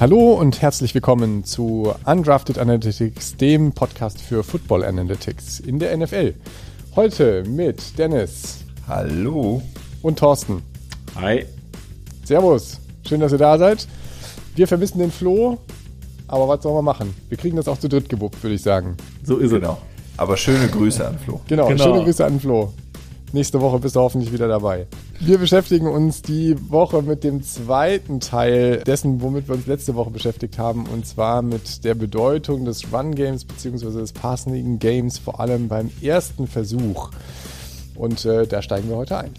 Hallo und herzlich willkommen zu Undrafted Analytics, dem Podcast für Football Analytics in der NFL. Heute mit Dennis. Hallo. Und Thorsten. Hi. Servus. Schön, dass ihr da seid. Wir vermissen den Flo, aber was sollen wir machen? Wir kriegen das auch zu dritt gewuppt, würde ich sagen. So ist genau. es. Aber schöne Grüße an Flo. Genau, genau, schöne Grüße an Flo. Nächste Woche bist du hoffentlich wieder dabei. Wir beschäftigen uns die Woche mit dem zweiten Teil dessen, womit wir uns letzte Woche beschäftigt haben, und zwar mit der Bedeutung des Run Games bzw. des Passing Games, vor allem beim ersten Versuch. Und äh, da steigen wir heute ein.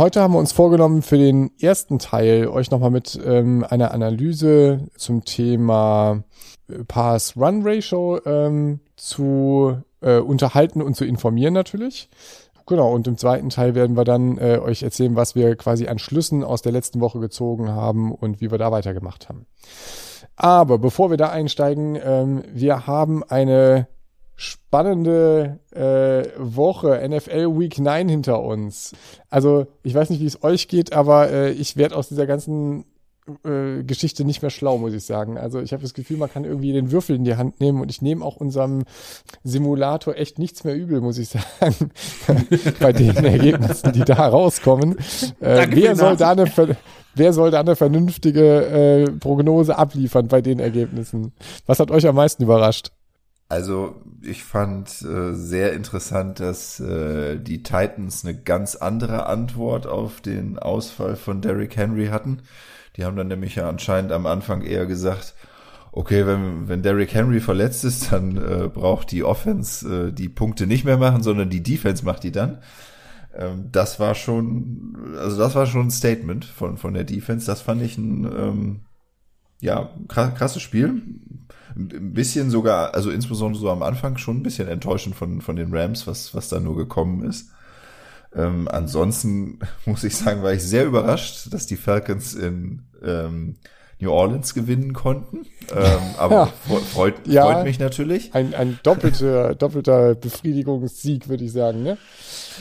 Heute haben wir uns vorgenommen, für den ersten Teil euch nochmal mit ähm, einer Analyse zum Thema äh, Pass-Run-Ratio ähm, zu äh, unterhalten und zu informieren natürlich. Genau, und im zweiten Teil werden wir dann äh, euch erzählen, was wir quasi an Schlüssen aus der letzten Woche gezogen haben und wie wir da weitergemacht haben. Aber bevor wir da einsteigen, ähm, wir haben eine spannende äh, Woche, NFL Week 9 hinter uns. Also ich weiß nicht, wie es euch geht, aber äh, ich werde aus dieser ganzen äh, Geschichte nicht mehr schlau, muss ich sagen. Also ich habe das Gefühl, man kann irgendwie den Würfel in die Hand nehmen und ich nehme auch unserem Simulator echt nichts mehr übel, muss ich sagen, bei den Ergebnissen, die da rauskommen. Äh, wer soll da eine Wer soll da eine vernünftige äh, Prognose abliefern bei den Ergebnissen? Was hat euch am meisten überrascht? Also ich fand äh, sehr interessant, dass äh, die Titans eine ganz andere Antwort auf den Ausfall von Derrick Henry hatten. Die haben dann nämlich ja anscheinend am Anfang eher gesagt, okay, wenn, wenn Derrick Henry verletzt ist, dann äh, braucht die Offense äh, die Punkte nicht mehr machen, sondern die Defense macht die dann. Ähm, das war schon, also das war schon ein Statement von, von der Defense. Das fand ich ein ähm, ja, krasses Spiel ein bisschen sogar, also insbesondere so am Anfang schon ein bisschen enttäuschend von, von den Rams, was, was da nur gekommen ist. Ähm, ansonsten muss ich sagen, war ich sehr überrascht, dass die Falcons in ähm, New Orleans gewinnen konnten. Ähm, aber ja. freut, ja, freut mich natürlich. Ein, ein doppelter, doppelter Befriedigungssieg, würde ich sagen, ne?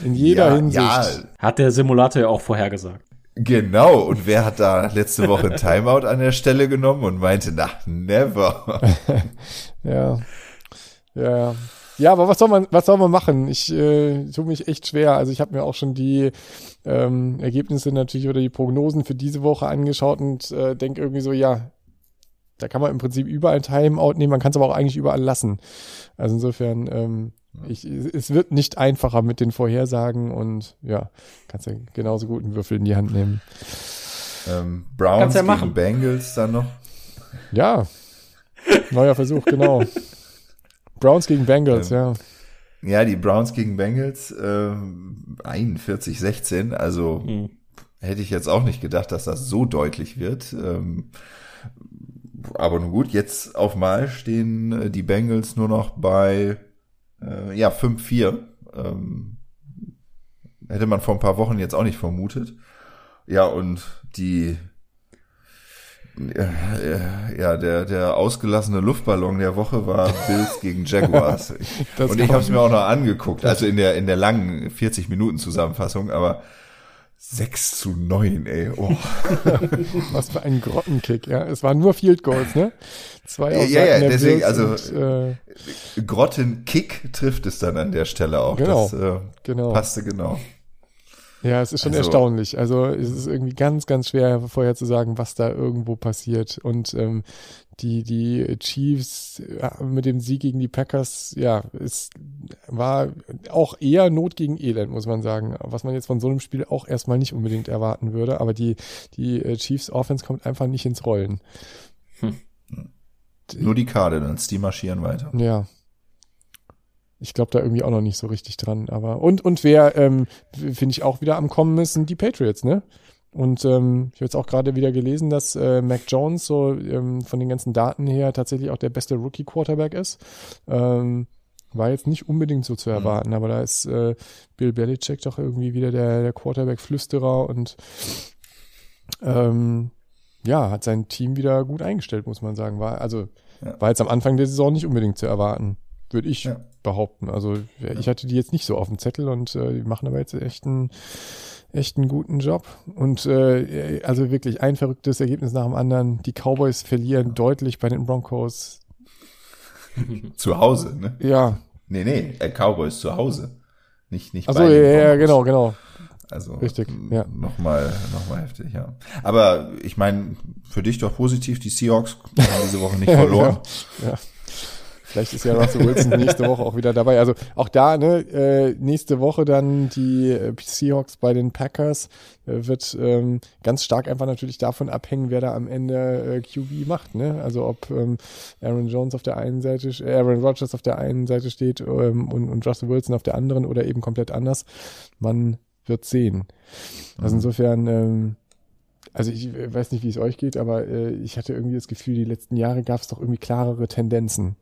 In jeder ja, Hinsicht. Ja. Hat der Simulator ja auch vorhergesagt. Genau, und wer hat da letzte Woche ein Timeout an der Stelle genommen und meinte, na, never. ja. Ja. Ja, aber was soll man, was soll man machen? Ich äh, tue mich echt schwer. Also ich habe mir auch schon die ähm, Ergebnisse natürlich oder die Prognosen für diese Woche angeschaut und äh, denke irgendwie so, ja, da kann man im Prinzip überall Timeout nehmen, man kann es aber auch eigentlich überall lassen. Also insofern, ähm, ich, es wird nicht einfacher mit den Vorhersagen und ja, kannst ja genauso gut einen Würfel in die Hand nehmen. Ähm, Browns ja gegen machen. Bengals dann noch. Ja, neuer Versuch, genau. Browns gegen Bengals, ähm, ja. Ja, die Browns gegen Bengals, äh, 41-16, also mhm. hätte ich jetzt auch nicht gedacht, dass das so deutlich wird. Ähm, aber nun gut, jetzt auf Mal stehen äh, die Bengals nur noch bei äh, ja, 5-4. Ähm, hätte man vor ein paar Wochen jetzt auch nicht vermutet. Ja, und die ja, der, der ausgelassene Luftballon der Woche war Bills gegen Jaguars. und ich habe es mir auch noch angeguckt, also in der, in der langen 40 Minuten Zusammenfassung, aber 6 zu 9, ey. Oh. Was für ein Grottenkick, ja. Es waren nur Field Goals, ne? Zwei aus Ja, ja, deswegen, also und, äh, Grottenkick trifft es dann an der Stelle auch. Genau, das äh, genau. passte genau. Ja, es ist schon also, erstaunlich. Also es ist irgendwie ganz, ganz schwer vorher zu sagen, was da irgendwo passiert. Und ähm, die, die Chiefs mit dem Sieg gegen die Packers, ja, es war auch eher Not gegen Elend, muss man sagen. Was man jetzt von so einem Spiel auch erstmal nicht unbedingt erwarten würde. Aber die, die äh, Chiefs Offense kommt einfach nicht ins Rollen. Hm. Nur die Cardinals, die marschieren weiter. Ja, ich glaube da irgendwie auch noch nicht so richtig dran. Aber und und wer ähm, finde ich auch wieder am kommen ist, sind die Patriots, ne? Und ähm, ich habe jetzt auch gerade wieder gelesen, dass äh, Mac Jones so ähm, von den ganzen Daten her tatsächlich auch der beste Rookie Quarterback ist. Ähm, war jetzt nicht unbedingt so zu mhm. erwarten, mhm. aber da ist äh, Bill Belichick doch irgendwie wieder der, der Quarterback-Flüsterer und ähm, ja, hat sein Team wieder gut eingestellt, muss man sagen. War, also, Ja. war jetzt am Anfang der Saison nicht unbedingt zu erwarten, würde ich Ja. behaupten. Also, ich hatte die jetzt nicht so auf dem Zettel und äh, die machen aber jetzt echt einen, echt einen guten Job. Und äh, also wirklich ein verrücktes Ergebnis nach dem anderen. Die Cowboys verlieren deutlich bei den Broncos. Zu Hause, ne? Ja, Nee, nee, äh, Cowboys zu Hause. Nicht, nicht also bei ja, ja, genau, genau. Also Richtig, ja. Nochmal, nochmal heftig, ja. Aber ich meine, für dich doch positiv, die Seahawks haben diese Woche nicht verloren. Ja, ja. Vielleicht ist ja Russell Wilson nächste Woche auch wieder dabei. Also auch da, ne, äh, nächste Woche dann die äh, Seahawks bei den Packers äh, wird ähm, ganz stark einfach natürlich davon abhängen, wer da am Ende äh, QB macht, ne? Also ob ähm, Aaron Jones auf der einen Seite, äh, Aaron Rodgers auf der einen Seite steht ähm, und, und Russell Wilson auf der anderen oder eben komplett anders. Man wird sehen. Also insofern, ähm, also ich äh, weiß nicht, wie es euch geht, aber äh, ich hatte irgendwie das Gefühl, die letzten Jahre gab es doch irgendwie klarere Tendenzen.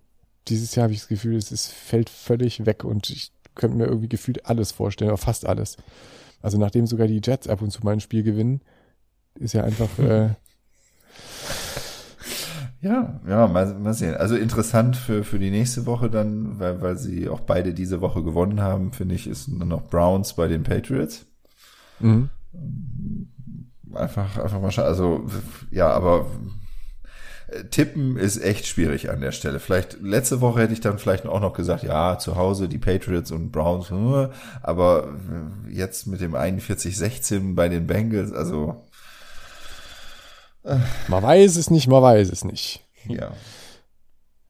Dieses Jahr habe ich das Gefühl, es ist, fällt völlig weg und ich könnte mir irgendwie gefühlt alles vorstellen, oder fast alles. Also nachdem sogar die Jets ab und zu mal ein Spiel gewinnen, ist ja einfach, äh, Ja, ja, mal, mal sehen. Also interessant für, für die nächste Woche dann, weil, weil sie auch beide diese Woche gewonnen haben, finde ich, ist dann noch Browns bei den Patriots. mhm. Einfach, einfach mal schauen. Also, ja, aber tippen ist echt schwierig an der Stelle. Vielleicht, letzte Woche hätte ich dann vielleicht auch noch gesagt, ja, zu Hause die Patriots und Browns, äh, aber äh, jetzt mit dem 41-16 bei den Bengals, also, man weiß es nicht, man weiß es nicht. ja.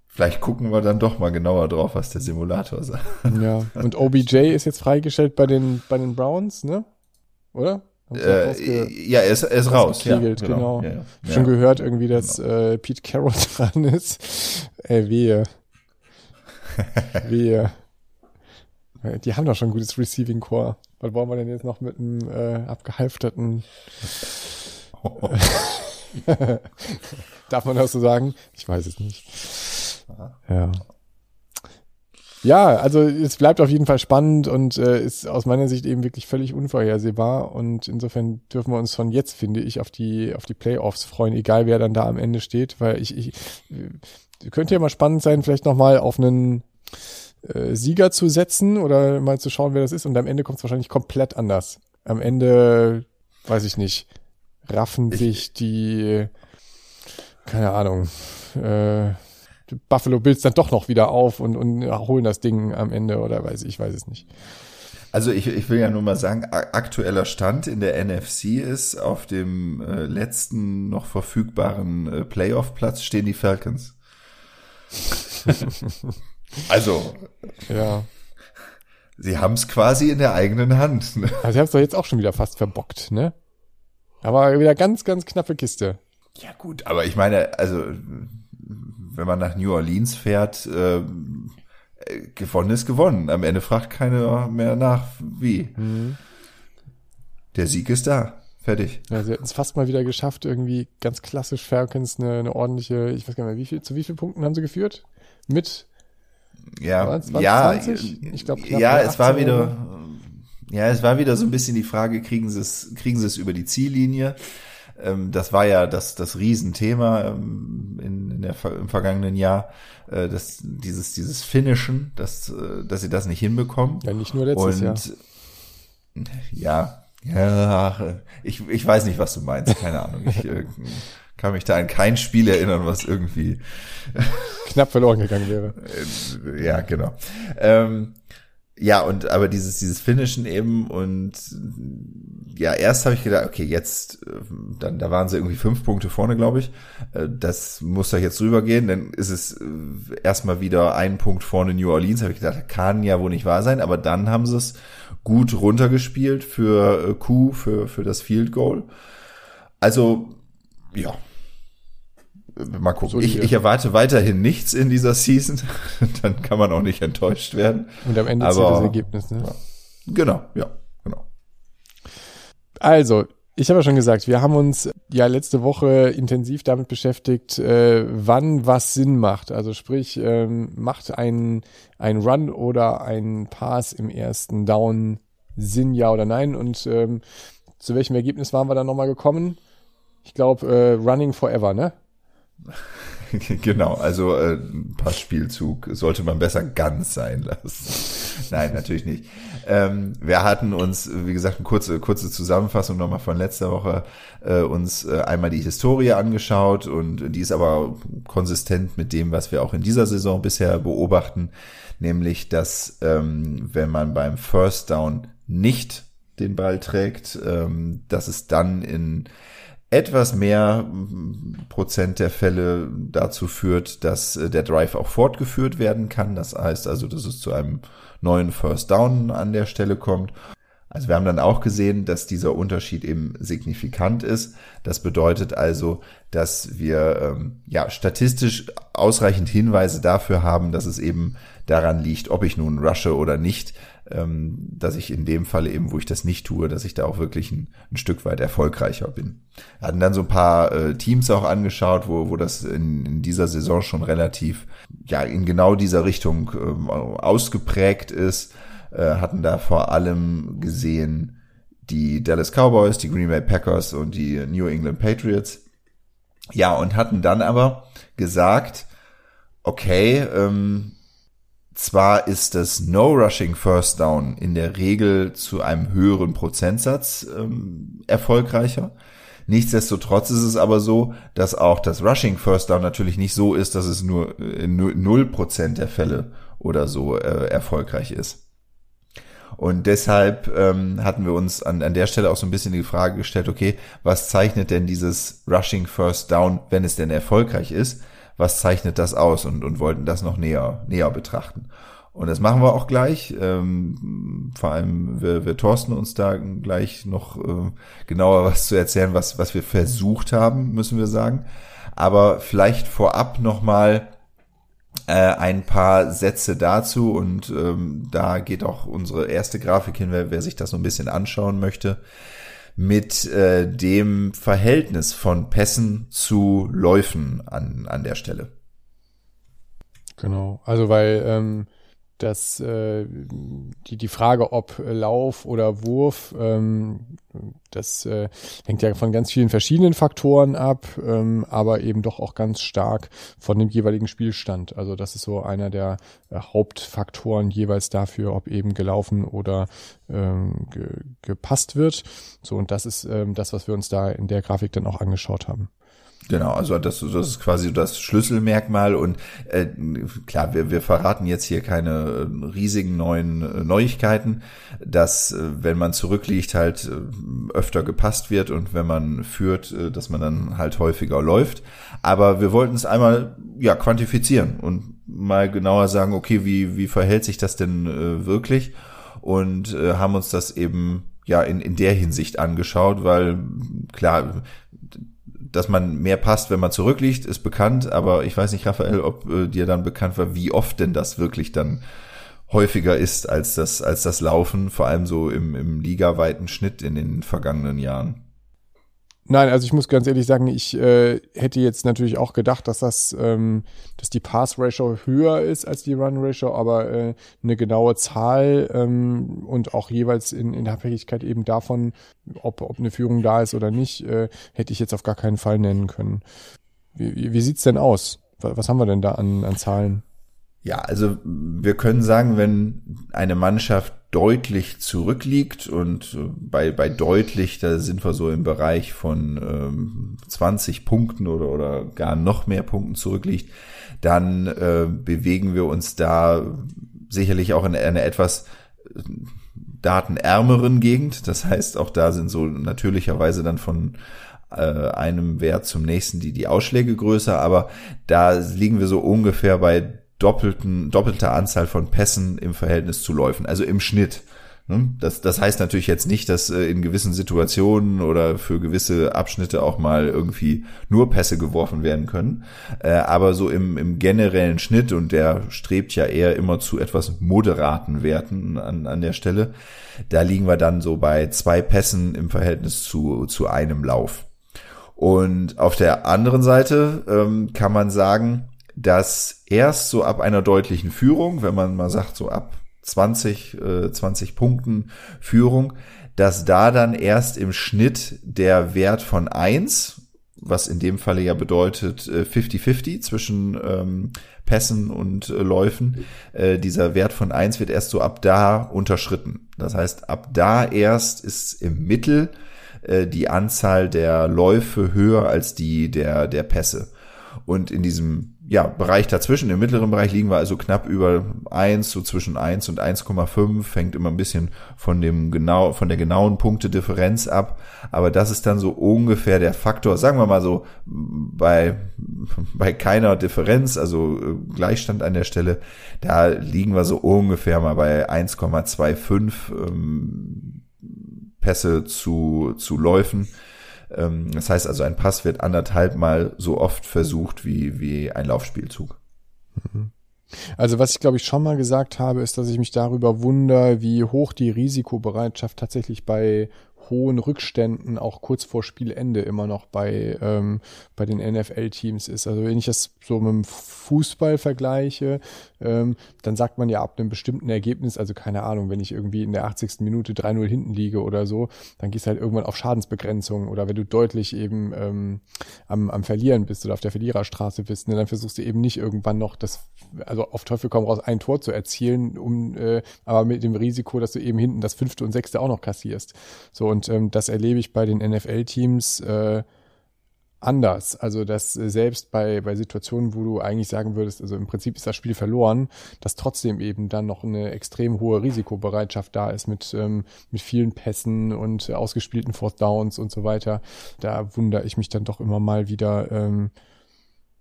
Vielleicht gucken wir dann doch mal genauer drauf, was der Simulator sagt. Ja. Und OBJ ist jetzt freigestellt bei den, bei den Browns, ne? Oder? Äh, ja, er ist, er ist raus. Ja, rausgekegelt, genau. Ja, ja. Schon Ja. gehört irgendwie, dass äh, Pete Carroll dran ist. Äh, wehe. wehe. Äh, Die haben doch schon ein gutes Receiving Core. Was wollen wir denn jetzt noch mit einem äh, abgehalfterten, darf man das so sagen? Ich weiß es nicht. Ja. Ja, also es bleibt auf jeden Fall spannend und äh, ist aus meiner Sicht eben wirklich völlig unvorhersehbar und insofern dürfen wir uns von jetzt, finde ich, auf die auf die Playoffs freuen, egal wer dann da am Ende steht, weil ich, ich äh, könnte ja mal spannend sein, vielleicht noch mal auf einen äh, Sieger zu setzen oder mal zu schauen, wer das ist und am Ende kommt es wahrscheinlich komplett anders. Am Ende, weiß ich nicht, raffen Ich- sich die, keine Ahnung, äh, Buffalo Bills dann doch noch wieder auf und, und holen das Ding am Ende oder weiß ich, weiß es nicht. Also ich, ich will ja nur mal sagen, aktueller Stand in der NFC ist, auf dem äh, letzten noch verfügbaren äh, Playoff-Platz stehen die Falcons. also, Ja. sie haben es quasi in der eigenen Hand. Ne? Also sie haben es doch jetzt auch schon wieder fast verbockt, ne? Aber wieder ganz, ganz knappe Kiste. Ja gut, aber ich meine, also wenn man nach New Orleans fährt, äh, gewonnen ist gewonnen. Am Ende fragt keiner mehr nach, wie. Der Sieg ist da. Fertig. Ja, sie hätten es fast mal wieder geschafft, irgendwie ganz klassisch Falcons eine, eine ordentliche, ich weiß gar nicht mehr, wie viel, zu wie vielen Punkten haben sie geführt? Mit Ja, Waren's- waren's ja, 20? Ich glaub, ja, es war 18 wieder, oder ja, es war wieder so ein bisschen die Frage, kriegen sie es, kriegen sie es über die Ziellinie? Ähm, das war ja das, das Riesenthema ähm, in, in der, im vergangenen Jahr, äh, das, dieses, dieses Finishen, dass, äh, dass sie das nicht hinbekommen. Ja, nicht nur letztes Und Jahr. ja, ja, ach, ich, ich weiß nicht, was du meinst, keine Ahnung. Ich äh, kann mich da an kein Spiel erinnern, was irgendwie Knapp verloren gegangen wäre. äh, ja, genau. Ähm, ja, und aber dieses, dieses Finishen eben und ja, erst habe ich gedacht, okay, jetzt, äh, dann, da waren sie irgendwie fünf Punkte vorne, glaube ich. Äh, Das muss doch jetzt rübergehen, dann ist es äh, erstmal wieder ein Punkt vorne New Orleans, habe ich gedacht, kann ja wohl nicht wahr sein, aber dann haben sie es gut runtergespielt für Q, für, für das Field Goal. Also, ja. Mal gucken. Ich, ich erwarte weiterhin nichts in dieser Season. Dann kann man auch nicht enttäuscht werden. Und am Ende Aber- zählt das Ergebnis, ne? Genau, ja, genau. Also, ich habe ja schon gesagt, wir haben uns ja letzte Woche intensiv damit beschäftigt, äh, wann was Sinn macht. Also sprich, ähm, macht ein, ein Run oder ein Pass im ersten Down Sinn, ja oder nein? Und ähm, zu welchem Ergebnis waren wir dann nochmal gekommen? ich glaube, äh, Running Forever, ne? genau, also äh, Passspielzug sollte man besser ganz sein lassen. Nein, natürlich nicht. Ähm, wir hatten uns, wie gesagt, eine kurze, kurze Zusammenfassung nochmal von letzter Woche, äh, uns äh, einmal die Historie angeschaut und die ist aber konsistent mit dem, was wir auch in dieser Saison bisher beobachten, nämlich, dass ähm, wenn man beim First Down nicht den Ball trägt, ähm, dass es dann in etwas mehr Prozent der Fälle dazu führt, dass äh, der Drive auch fortgeführt werden kann. Das heißt also, dass es zu einem neuen First Down an der Stelle kommt. Also wir haben dann auch gesehen, dass dieser Unterschied eben signifikant ist. Das bedeutet also, dass wir ähm, ja statistisch ausreichend Hinweise dafür haben, dass es eben daran liegt, ob ich nun rushe oder nicht, ähm, dass ich in dem Falle eben, wo ich das nicht tue, dass ich da auch wirklich ein, ein Stück weit erfolgreicher bin. Wir hatten dann so ein paar äh, Teams auch angeschaut, wo, wo das in, in dieser Saison schon relativ ja in genau dieser Richtung äh, ausgeprägt ist, äh, hatten da vor allem gesehen die Dallas Cowboys, die Green Bay Packers und die New England Patriots. Ja, und hatten dann aber gesagt, okay, ähm, zwar ist das No-Rushing First Down in der Regel zu einem höheren Prozentsatz ähm, erfolgreicher. Nichtsdestotrotz ist es aber so, dass auch das Rushing First Down natürlich nicht so ist, dass es nur in null Prozent der Fälle oder so äh, erfolgreich ist. Und deshalb ähm, hatten wir uns an, an der Stelle auch so ein bisschen die Frage gestellt, okay, was zeichnet denn dieses Rushing First Down, wenn es denn erfolgreich ist? Was zeichnet das aus und, und wollten das noch näher, näher betrachten. Und das machen wir auch gleich. Ähm, vor allem wir, wir Thorsten uns da gleich noch äh, genauer was zu erzählen, was, was wir versucht haben, müssen wir sagen. Aber vielleicht vorab nochmal äh, ein paar Sätze dazu und ähm, da geht auch unsere erste Grafik hin, wer, wer sich das so ein bisschen anschauen möchte mit äh, dem Verhältnis von Pässen zu Läufen an, an der Stelle. Genau, also weil ähm, dass äh, die, die Frage, ob Lauf oder Wurf, ähm, das äh, hängt ja von ganz vielen verschiedenen Faktoren ab, ähm, aber eben doch auch ganz stark von dem jeweiligen Spielstand. Also das ist so einer der äh, Hauptfaktoren jeweils dafür, ob eben gelaufen oder ähm, ge gepasst wird. So, und das ist ähm, das, was wir uns da in der Grafik dann auch angeschaut haben. Genau, also das, das ist quasi das Schlüsselmerkmal und äh, klar, wir, wir verraten jetzt hier keine äh, riesigen neuen äh, Neuigkeiten, dass äh, wenn man zurückliegt halt öfter gepasst wird und wenn man führt, dass man dann halt häufiger läuft. Aber wir wollten es einmal ja quantifizieren und mal genauer sagen, okay, wie wie verhält sich das denn äh, wirklich und äh, haben uns das eben ja in in der Hinsicht angeschaut, weil klar dass man mehr passt, wenn man zurückliegt, ist bekannt, aber ich weiß nicht, Raphael, ob äh, dir dann bekannt war, wie oft denn das wirklich dann häufiger ist als das, als das Laufen, vor allem so im, im ligaweiten Schnitt in den vergangenen Jahren. Nein, also ich muss ganz ehrlich sagen, ich äh, hätte jetzt natürlich auch gedacht, dass das, ähm, dass die Pass-Ratio höher ist als die Run-Ratio, aber äh, eine genaue Zahl ähm, und auch jeweils in, in Abhängigkeit eben davon, ob, ob eine Führung da ist oder nicht, äh, hätte ich jetzt auf gar keinen Fall nennen können. Wie, wie, wie sieht's denn aus? Was haben wir denn da an, an Zahlen? Ja, also wir können sagen, wenn eine Mannschaft deutlich zurückliegt und äh, bei, bei deutlich, da sind wir so im Bereich von ähm, 20 Punkten oder, oder gar noch mehr Punkten zurückliegt, dann äh, bewegen wir uns da sicherlich auch in einer etwas äh, datenärmeren Gegend. Das heißt, auch da sind so natürlicherweise dann von äh, einem Wert zum nächsten die, die Ausschläge größer, aber da liegen wir so ungefähr bei doppelten, doppelter Anzahl von Pässen im Verhältnis zu Läufen, also im Schnitt. Ne? Das, das heißt natürlich jetzt nicht, dass äh, in gewissen Situationen oder für gewisse Abschnitte auch mal irgendwie nur Pässe geworfen werden können. Äh, aber so im, im generellen Schnitt, und der strebt ja eher immer zu etwas moderaten Werten an, an der Stelle, da liegen wir dann so bei zwei Pässen im Verhältnis zu, zu einem Lauf. Und auf der anderen Seite ähm, kann man sagen, dass erst so ab einer deutlichen Führung, wenn man mal sagt, so ab 20, äh, 20 Punkten Führung, dass da dann erst im Schnitt der Wert von eins was in dem Falle ja bedeutet 50-50 äh, zwischen ähm, Pässen und äh, Läufen. Äh, dieser Wert von eins wird erst so ab da unterschritten. Das heißt, ab da erst ist im Mittel äh, die Anzahl der Läufe höher als die der, der Pässe. Und in diesem ja, Bereich dazwischen, im mittleren Bereich liegen wir also knapp über eins so zwischen eins und 1,5, hängt immer ein bisschen von dem genau, von der genauen Punktedifferenz ab. Aber das ist dann so ungefähr der Faktor, sagen wir mal so, bei, bei keiner Differenz, also äh, Gleichstand an der Stelle, da liegen wir so ungefähr mal bei 1,25 ähm, Pässe zu, zu Läufen. Ähm, das heißt also, ein Pass wird anderthalb Mal so oft versucht wie, wie ein Laufspielzug. Mhm. Also was ich glaube ich schon mal gesagt habe, ist, dass ich mich darüber wundere, wie hoch die Risikobereitschaft tatsächlich bei hohen Rückständen auch kurz vor Spielende immer noch bei, ähm, bei den NFL-Teams ist. Also wenn ich das so mit dem Fußball vergleiche, ähm, dann sagt man ja ab einem bestimmten Ergebnis, also keine Ahnung, wenn ich irgendwie in der 80. Minute 3-0 hinten liege oder so, dann gehst du halt irgendwann auf Schadensbegrenzung oder wenn du deutlich eben ähm, am, am Verlieren bist oder auf der Verliererstraße bist, ne, dann versuchst du eben nicht irgendwann noch das, also auf Teufel komm raus, ein Tor zu erzielen, um äh, aber mit dem Risiko, dass du eben hinten das fünfte und sechste auch noch kassierst. So, und ähm, das erlebe ich bei den NFL-Teams äh, anders. Also, dass äh, selbst bei, bei Situationen, wo du eigentlich sagen würdest, also im Prinzip ist das Spiel verloren, dass trotzdem eben dann noch eine extrem hohe Risikobereitschaft da ist mit, ähm, mit vielen Pässen und ausgespielten Fourth Downs und so weiter. Da wundere ich mich dann doch immer mal wieder, ähm,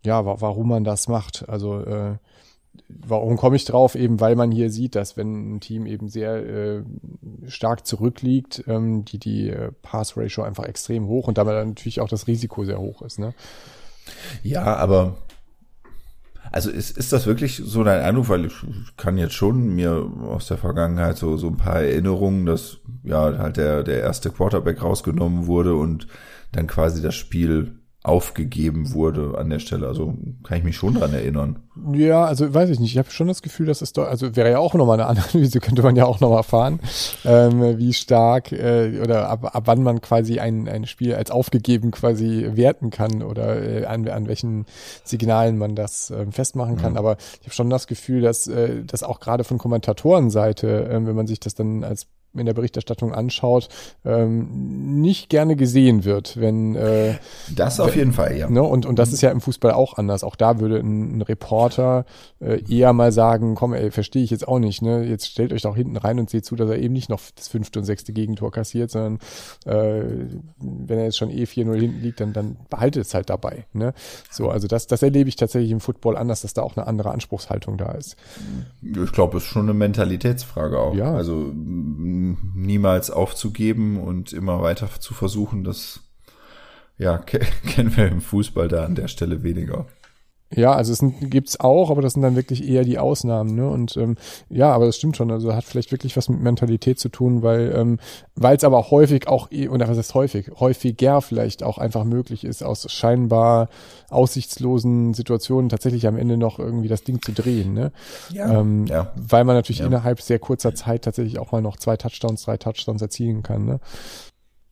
ja, warum man das macht. Also, äh, warum komme ich drauf? Eben weil man hier sieht, dass wenn ein Team eben sehr äh, stark zurückliegt, ähm, die die äh, Pass Ratio einfach extrem hoch und damit natürlich auch das Risiko sehr hoch ist. Ne? Ja, aber also ist, ist das wirklich so dein Eindruck, weil ich kann jetzt schon mir aus der Vergangenheit so, so ein paar Erinnerungen, dass ja halt der, der erste Quarterback rausgenommen wurde und dann quasi das Spiel aufgegeben wurde an der Stelle. Also kann ich mich schon dran erinnern. Ja, also weiß ich nicht. Ich habe schon das Gefühl, dass es doch, also wäre ja auch nochmal eine Analyse, könnte man ja auch nochmal fahren, ähm, wie stark äh, oder ab, ab wann man quasi ein, ein Spiel als aufgegeben quasi werten kann oder äh, an, an welchen Signalen man das äh, festmachen kann. Mhm. Aber ich habe schon das Gefühl, dass äh, das auch gerade von Kommentatorenseite, äh, wenn man sich das dann als in der Berichterstattung anschaut, ähm, nicht gerne gesehen wird, wenn äh, das auf wenn, jeden Fall, ja. Ne, und und das ist ja im Fußball auch anders. Auch da würde ein, ein Reporter äh, eher mal sagen, komm, ey, verstehe ich jetzt auch nicht. Ne, jetzt stellt euch doch hinten rein und seht zu, dass er eben nicht noch das fünfte und sechste Gegentor kassiert, sondern äh, wenn er jetzt schon eh 4-0 hinten liegt, dann dann behaltet es halt dabei. Ne, so also das das erlebe ich tatsächlich im Football anders, dass da auch eine andere Anspruchshaltung da ist. Ich glaube, es ist schon eine Mentalitätsfrage auch. Ja. Also niemals aufzugeben und immer weiter zu versuchen, das ja, kennen wir im Fußball da an der Stelle weniger. Ja, also es sind, gibt's auch, aber das sind dann wirklich eher die Ausnahmen, ne? Und ähm, ja, aber das stimmt schon. Also hat vielleicht wirklich was mit Mentalität zu tun, weil ähm, weil es aber häufig auch eh, oder was ist häufig, häufiger vielleicht auch einfach möglich ist, aus scheinbar aussichtslosen Situationen tatsächlich am Ende noch irgendwie das Ding zu drehen, ne? Ja. Ähm, ja. Weil man natürlich ja. innerhalb sehr kurzer Zeit tatsächlich auch mal noch zwei Touchdowns, drei Touchdowns erzielen kann, ne?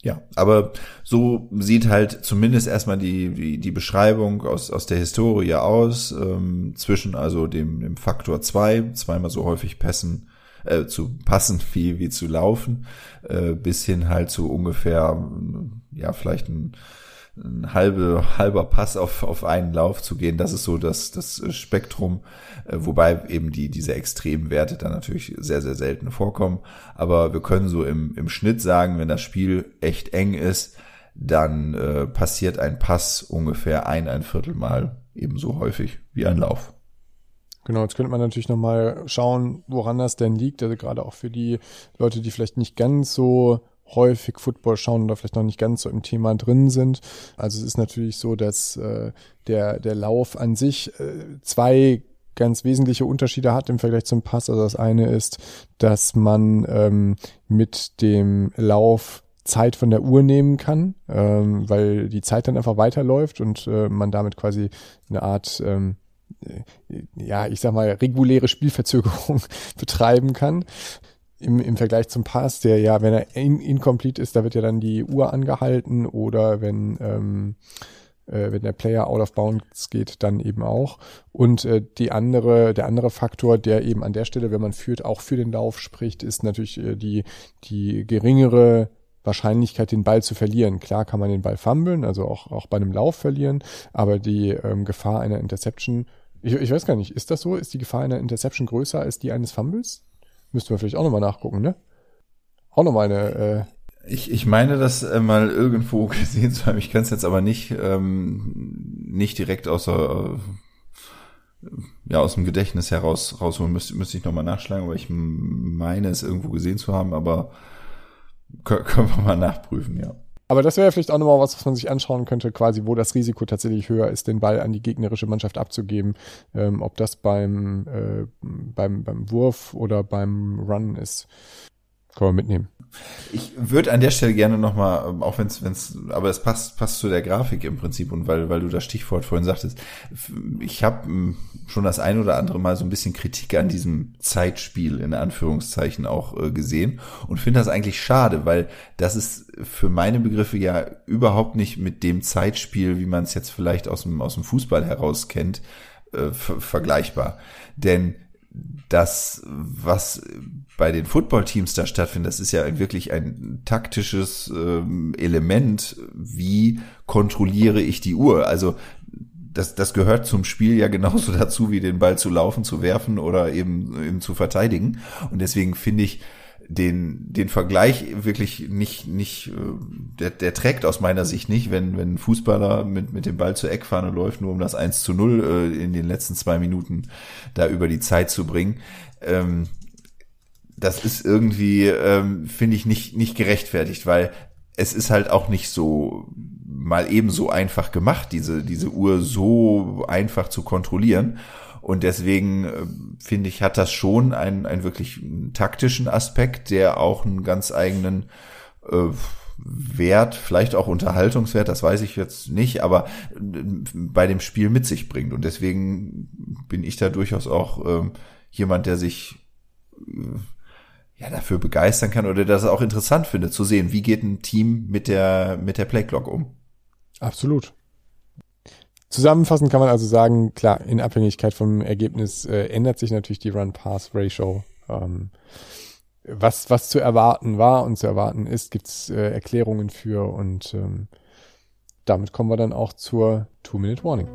Ja, aber so sieht halt zumindest erstmal die, die, die Beschreibung aus, aus der Historie aus, ähm, zwischen also dem, dem Faktor zwei zweimal so häufig passen, äh, zu passen wie, wie zu laufen, äh, bis hin halt zu ungefähr, ja, vielleicht ein ein halbe, halber Pass auf, auf einen Lauf zu gehen. Das ist so das, das Spektrum, äh, wobei eben die, diese extremen Werte dann natürlich sehr, sehr selten vorkommen. Aber wir können so im, im Schnitt sagen, wenn das Spiel echt eng ist, dann äh, passiert ein Pass ungefähr ein, ein Viertel Mal ebenso häufig wie ein Lauf. Genau, jetzt könnte man natürlich nochmal schauen, woran das denn liegt. Also gerade auch für die Leute, die vielleicht nicht ganz so häufig Football schauen oder vielleicht noch nicht ganz so im Thema drin sind. Also es ist natürlich so, dass äh, der, der Lauf an sich äh, zwei ganz wesentliche Unterschiede hat im Vergleich zum Pass. Also das eine ist, dass man ähm, mit dem Lauf Zeit von der Uhr nehmen kann, ähm, weil die Zeit dann einfach weiterläuft und äh, man damit quasi eine Art ähm, äh, ja, ich sag mal, reguläre Spielverzögerung betreiben kann im, im Vergleich zum Pass, der ja, wenn er in, incomplete ist, da wird ja dann die Uhr angehalten oder wenn, ähm, äh, wenn der Player out of bounds geht, dann eben auch. Und äh, die andere, der andere Faktor, der eben an der Stelle, wenn man führt, auch für den Lauf spricht, ist natürlich äh, die, die geringere Wahrscheinlichkeit, den Ball zu verlieren. Klar kann man den Ball fummeln, also auch, auch bei einem Lauf verlieren, aber die ähm, Gefahr einer Interception, ich, ich weiß gar nicht, ist das so? Ist die Gefahr einer Interception größer als die eines Fumbles? Müsste man vielleicht auch nochmal nachgucken, ne? Auch nochmal eine, äh, ich, ich meine, das äh, mal irgendwo gesehen zu haben. Ich kann es jetzt aber nicht, ähm, nicht direkt außer, äh, ja, aus dem Gedächtnis heraus rausholen. Müsste, müsste ich nochmal nachschlagen, aber ich meine es irgendwo gesehen zu haben, aber können wir mal nachprüfen, ja. Aber das wäre vielleicht auch nochmal was, was man sich anschauen könnte, quasi, wo das Risiko tatsächlich höher ist, den Ball an die gegnerische Mannschaft abzugeben. Ähm, ob das beim, äh, beim, beim Wurf oder beim Run ist. Können wir mitnehmen. Ich würde an der Stelle gerne nochmal, ähm, auch wenn es, wenn's, aber es passt, passt zu der Grafik im Prinzip und weil, weil du das Stichwort vorhin sagtest, ich habe hm, schon das ein oder andere Mal so ein bisschen Kritik an diesem Zeitspiel in Anführungszeichen auch äh, gesehen und finde das eigentlich schade, weil das ist für meine Begriffe ja überhaupt nicht mit dem Zeitspiel, wie man es jetzt vielleicht aus dem, aus dem Fußball heraus kennt, äh, vergleichbar. Denn das, was bei den Footballteams da stattfindet, das ist ja wirklich ein taktisches ähm, Element. Wie kontrolliere ich die Uhr? Also das, das gehört zum Spiel ja genauso dazu, wie den Ball zu laufen, zu werfen oder eben, eben zu verteidigen. Und deswegen finde ich, den, den Vergleich wirklich nicht, nicht, äh, der, der trägt aus meiner Sicht nicht, wenn, wenn ein Fußballer mit, mit dem Ball zur Eckfahne läuft, nur um das 1 zu 0 äh, in den letzten zwei Minuten da über die Zeit zu bringen. Ähm, das ist irgendwie, ähm, finde ich, nicht, nicht gerechtfertigt, weil es ist halt auch nicht so mal eben so einfach gemacht, diese, diese Uhr so einfach zu kontrollieren. Und deswegen äh, finde ich, hat das schon einen, einen wirklich taktischen Aspekt, der auch einen ganz eigenen äh, Wert, vielleicht auch Unterhaltungswert, das weiß ich jetzt nicht, aber äh, bei dem Spiel mit sich bringt. Und deswegen bin ich da durchaus auch äh, jemand, der sich äh, ja dafür begeistern kann oder das auch interessant findet zu sehen, wie geht ein Team mit der mit der Playclock um. Absolut. Zusammenfassend kann man also sagen, klar, in Abhängigkeit vom Ergebnis äh, ändert sich natürlich die Run-Pass-Ratio. Ähm, was, was zu erwarten war und zu erwarten ist, gibt es äh, Erklärungen für und ähm, damit kommen wir dann auch zur Two-Minute-Warning.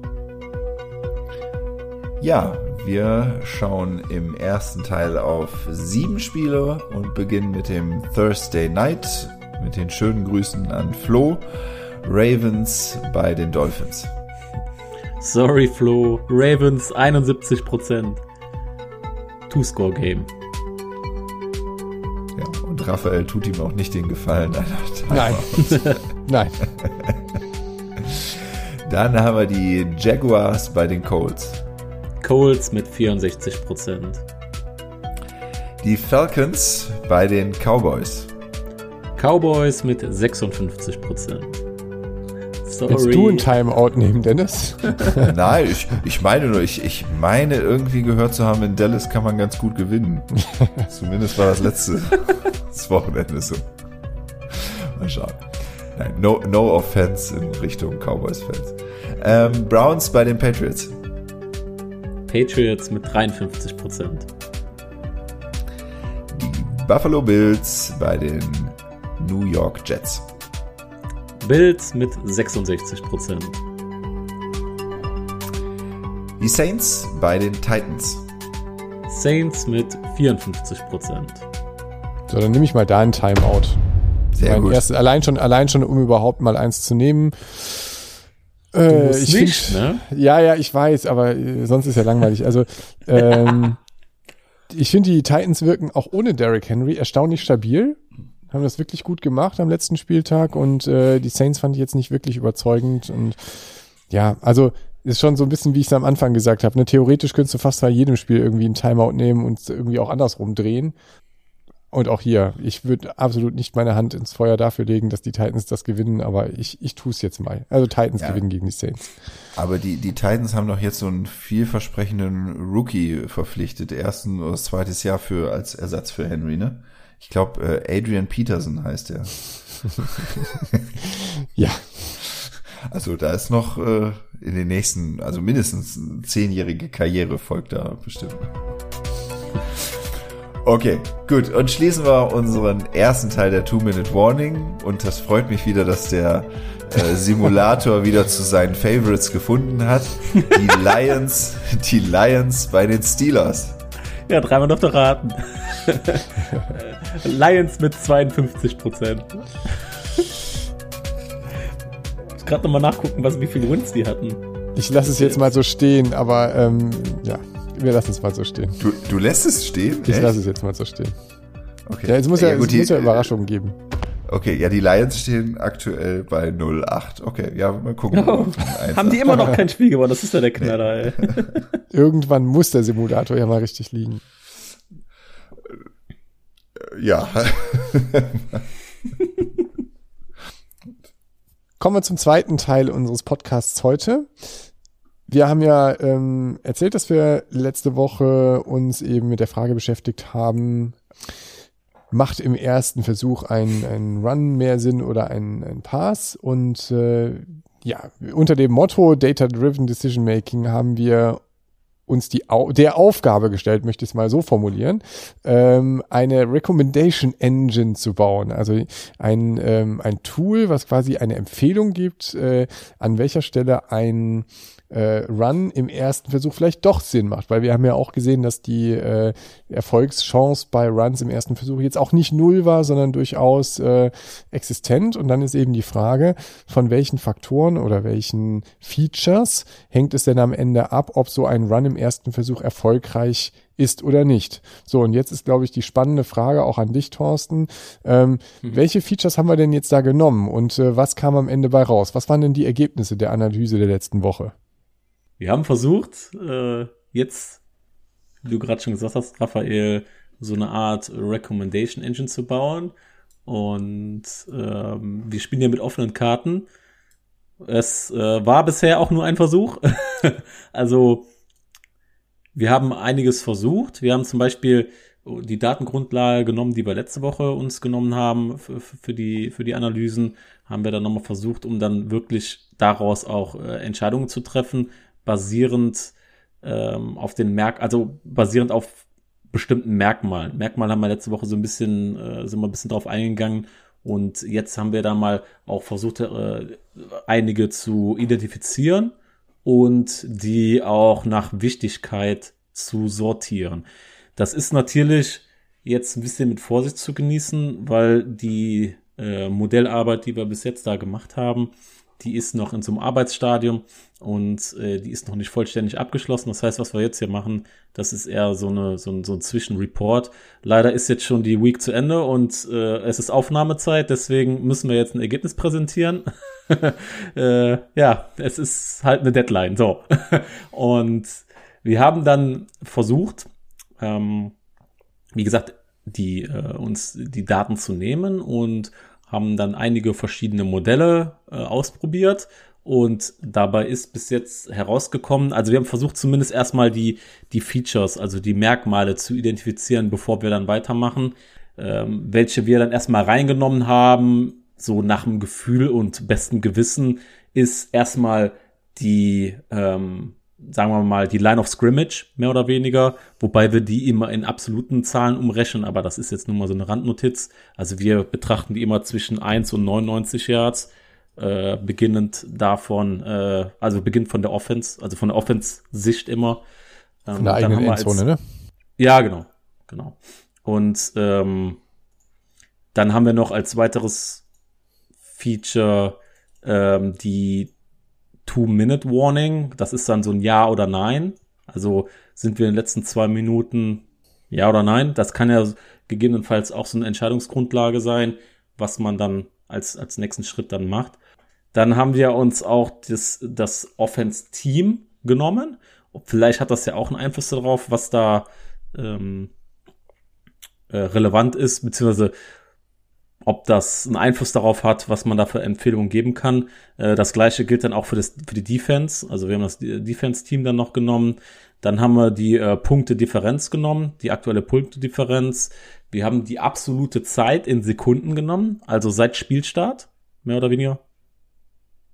Ja, wir schauen im ersten Teil auf sieben Spiele und beginnen mit dem Thursday Night mit den schönen Grüßen an Flo. Ravens bei den Dolphins. Sorry, Flo. Ravens 71%. Two-Score-Game. Ja, und Raphael tut ihm auch nicht den Gefallen. Nein. Nein. Dann haben wir die Jaguars bei den Colts. Colts mit 64%. Die Falcons bei den Cowboys. Cowboys mit 56%. Sorry. Willst du ein Timeout nehmen, Dennis? Nein, ich, ich meine nur, ich, ich meine irgendwie gehört zu haben, in Dallas kann man ganz gut gewinnen. Zumindest war das letzte das Wochenende so. Mal schauen. Nein, no, no offense in Richtung Cowboys-Fans. Ähm, Browns bei den Patriots. Patriots mit 53 Prozent. Die Buffalo Bills bei den New York Jets. Bills mit 66 Prozent. Die Saints bei den Titans. Saints mit 54 Prozent. So, dann nehme ich mal da ein Timeout. Sehr mein gut. Erstes, allein schon, allein schon, um überhaupt mal eins zu nehmen. Äh, ich nicht, find, ne? Ja, ja, ich weiß, aber äh, sonst ist ja langweilig. Also, ähm, ich finde, die Titans wirken auch ohne Derrick Henry erstaunlich stabil haben das wirklich gut gemacht am letzten Spieltag und äh, die Saints fand ich jetzt nicht wirklich überzeugend und ja, also ist schon so ein bisschen, wie ich es am Anfang gesagt habe. Ne? Theoretisch könntest du fast bei jedem Spiel irgendwie einen Timeout nehmen und irgendwie auch andersrum drehen. Und auch hier, ich würde absolut nicht meine Hand ins Feuer dafür legen, dass die Titans das gewinnen, aber ich, ich tue es jetzt mal. Also Titans ja. gewinnen gegen die Saints. Aber die, die Titans haben doch jetzt so einen vielversprechenden Rookie verpflichtet, ersten oder zweites Jahr für als Ersatz für Henry, ne? Ich glaube, äh, Adrian Peterson heißt er. ja. Also da ist noch äh, in den nächsten, also mindestens zehnjährige Karriere folgt da bestimmt. Okay, gut. Und schließen wir unseren ersten Teil der Two-Minute-Warning. Und das freut mich wieder, dass der äh, Simulator wieder zu seinen Favorites gefunden hat. Die Lions, die Lions bei den Steelers. Ja, dreimal noch raten. Lions mit 52 Prozent. Ich gerade nochmal nachgucken, was, wie viele Wins die hatten. Ich lasse es jetzt mal so stehen, aber ähm, ja, wir lassen es mal so stehen. Du, du lässt es stehen? Ich lasse es jetzt mal so stehen. Okay. Ja, jetzt muss ja, ja, gut, es muss ja Überraschungen geben. Okay, ja, die Lions stehen aktuell bei 0-8. Okay, ja, mal gucken. Oh, haben die immer noch kein Spiel gewonnen? Das ist ja der Knaller, ey. Irgendwann muss der Simulator ja mal richtig liegen. Ja. Kommen wir zum zweiten Teil unseres Podcasts heute. Wir haben ja ähm, erzählt, dass wir letzte Woche uns eben mit der Frage beschäftigt haben, macht im ersten Versuch ein, ein Run mehr Sinn oder ein, ein Pass? Und äh, ja, unter dem Motto Data-Driven Decision Making haben wir uns die der Aufgabe gestellt, möchte ich es mal so formulieren, ähm, eine Recommendation Engine zu bauen. Also ein, ähm, ein Tool, was quasi eine Empfehlung gibt, äh, an welcher Stelle ein äh, Run im ersten Versuch vielleicht doch Sinn macht, weil wir haben ja auch gesehen, dass die äh, Erfolgschance bei Runs im ersten Versuch jetzt auch nicht null war, sondern durchaus äh, existent. Und dann ist eben die Frage, von welchen Faktoren oder welchen Features hängt es denn am Ende ab, ob so ein Run im ersten Versuch erfolgreich ist oder nicht. So, und jetzt ist, glaube ich, die spannende Frage auch an dich, Thorsten. Ähm, mhm. Welche Features haben wir denn jetzt da genommen und äh, was kam am Ende bei raus? Was waren denn die Ergebnisse der Analyse der letzten Woche? Wir haben versucht, äh, jetzt, wie du gerade schon gesagt hast, Raphael, so eine Art Recommendation Engine zu bauen. Und ähm, wir spielen ja mit offenen Karten. Es äh, war bisher auch nur ein Versuch. also wir haben einiges versucht. Wir haben zum Beispiel die Datengrundlage genommen, die wir letzte Woche uns genommen haben für, für die, für die Analysen, haben wir dann nochmal versucht, um dann wirklich daraus auch äh, Entscheidungen zu treffen, basierend ähm, auf den Merk, also basierend auf bestimmten Merkmalen. Merkmale haben wir letzte Woche so ein bisschen, äh, sind wir ein bisschen drauf eingegangen und jetzt haben wir da mal auch versucht, äh, einige zu identifizieren und die auch nach Wichtigkeit zu sortieren. Das ist natürlich jetzt ein bisschen mit Vorsicht zu genießen, weil die äh, Modellarbeit, die wir bis jetzt da gemacht haben, die ist noch in so einem Arbeitsstadium und äh, die ist noch nicht vollständig abgeschlossen. Das heißt, was wir jetzt hier machen, das ist eher so, eine, so, ein, so ein Zwischenreport. Leider ist jetzt schon die Week zu Ende und äh, es ist Aufnahmezeit, deswegen müssen wir jetzt ein Ergebnis präsentieren. äh, ja, es ist halt eine Deadline. So. und wir haben dann versucht, ähm, wie gesagt, die äh, uns die Daten zu nehmen und haben dann einige verschiedene Modelle äh, ausprobiert und dabei ist bis jetzt herausgekommen, also wir haben versucht zumindest erstmal die, die Features, also die Merkmale zu identifizieren, bevor wir dann weitermachen, ähm, welche wir dann erstmal reingenommen haben, so nach dem Gefühl und bestem Gewissen, ist erstmal die ähm, sagen wir mal, die Line of Scrimmage, mehr oder weniger, wobei wir die immer in absoluten Zahlen umrechnen, aber das ist jetzt nur mal so eine Randnotiz. Also wir betrachten die immer zwischen 1 und 99 Yards, äh, beginnend davon, äh, also beginnt von der Offense, also von der Offense-Sicht immer. Ähm, von der eigenen Endzone, ne? Ja, genau, genau. Und ähm, dann haben wir noch als weiteres Feature ähm, die Two-Minute-Warning. Das ist dann so ein Ja oder Nein. Also sind wir in den letzten zwei Minuten Ja oder Nein. Das kann ja gegebenenfalls auch so eine Entscheidungsgrundlage sein, was man dann als, als nächsten Schritt dann macht. Dann haben wir uns auch das, das Offense-Team genommen. Vielleicht hat das ja auch einen Einfluss darauf, was da ähm, äh, relevant ist, beziehungsweise ob das einen Einfluss darauf hat, was man da für Empfehlungen geben kann. Äh, das gleiche gilt dann auch für, das, für die Defense. Also wir haben das Defense-Team dann noch genommen. Dann haben wir die äh, Punkte-Differenz genommen, die aktuelle Punkte-Differenz. Wir haben die absolute Zeit in Sekunden genommen, also seit Spielstart, mehr oder weniger.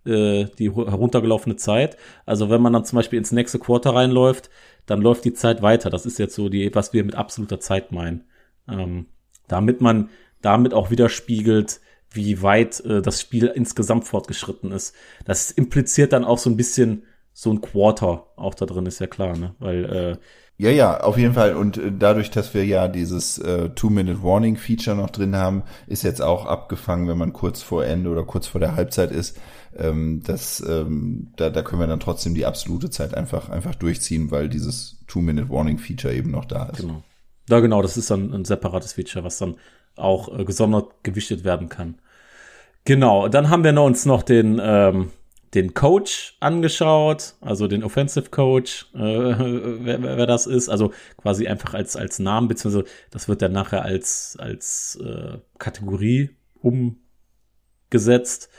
äh, die heruntergelaufene Zeit. Also wenn man dann zum Beispiel ins nächste Quarter reinläuft, dann läuft die Zeit weiter. Das ist jetzt so die, was wir mit absoluter Zeit meinen. Ähm, damit man damit auch widerspiegelt, wie weit äh, das Spiel insgesamt fortgeschritten ist. Das impliziert dann auch so ein bisschen so ein Quarter auch da drin, ist ja klar, ne? Weil äh, ja, ja, auf jeden Fall. Und äh, dadurch, dass wir ja dieses äh, Two-Minute-Warning-Feature noch drin haben, ist jetzt auch abgefangen, wenn man kurz vor Ende oder kurz vor der Halbzeit ist. Ähm, das, ähm, da, da können wir dann trotzdem die absolute Zeit einfach, einfach durchziehen, weil dieses Two-Minute-Warning-Feature eben noch da ist. Genau. Ja, genau, das ist dann ein separates Feature, was dann auch äh, gesondert gewichtet werden kann. Genau, dann haben wir uns noch den ähm, den Coach angeschaut, also den Offensive Coach, äh, wer, wer das ist, also quasi einfach als als Namen beziehungsweise das wird dann nachher als als äh, Kategorie umgesetzt.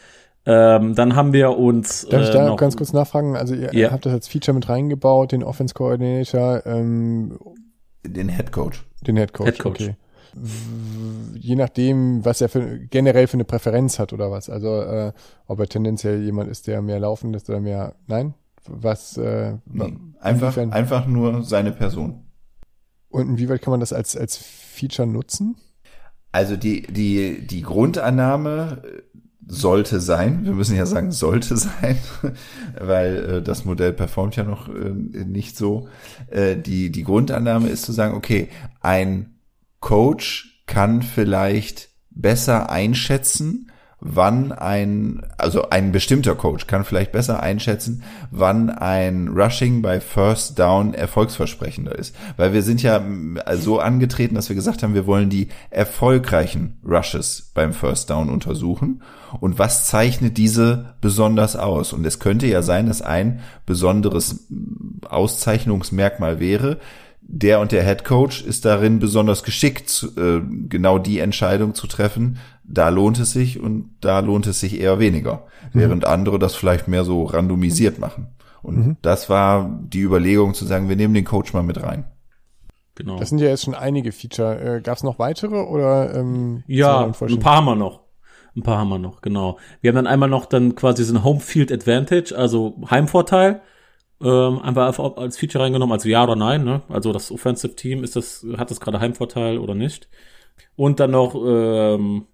Ähm, dann haben wir uns. Darf ich da noch, ganz kurz nachfragen? Also ihr ja. habt das als Feature mit reingebaut, den Offense Coordinator, ähm, den Head Coach. Den Head Coach. Head Coach. Okay je nachdem, was er für, generell für eine Präferenz hat oder was. Also äh, ob er tendenziell jemand ist, der mehr laufen lässt oder mehr. Nein? Was? Äh, nee, einfach, einfach nur seine Person. Und inwieweit kann man das als, als Feature nutzen? Also die, die, die Grundannahme sollte sein, wir müssen ja sagen, sollte sein, weil äh, das Modell performt ja noch äh, nicht so. Äh, die, die Grundannahme ist zu sagen, okay, ein Coach kann vielleicht besser einschätzen, wann ein, also ein bestimmter Coach kann vielleicht besser einschätzen, wann ein Rushing bei First Down erfolgsversprechender ist. Weil wir sind ja so angetreten, dass wir gesagt haben, wir wollen die erfolgreichen Rushes beim First Down untersuchen. Und was zeichnet diese besonders aus? Und es könnte ja sein, dass ein besonderes Auszeichnungsmerkmal wäre, der und der Head Coach ist darin besonders geschickt, äh, genau die Entscheidung zu treffen. Da lohnt es sich und da lohnt es sich eher weniger, mhm. während andere das vielleicht mehr so randomisiert machen. Und mhm. das war die Überlegung zu sagen, wir nehmen den Coach mal mit rein. Genau. Das sind ja jetzt schon einige Feature. Äh, Gab es noch weitere oder? Ähm, ja, ein paar haben wir noch. Ein paar haben wir noch, genau. Wir haben dann einmal noch dann quasi so ein Home Field Advantage, also Heimvorteil ähm, einfach als Feature reingenommen, also ja oder nein, ne? Also das Offensive Team ist das, hat das gerade Heimvorteil oder nicht. Und dann noch ähm,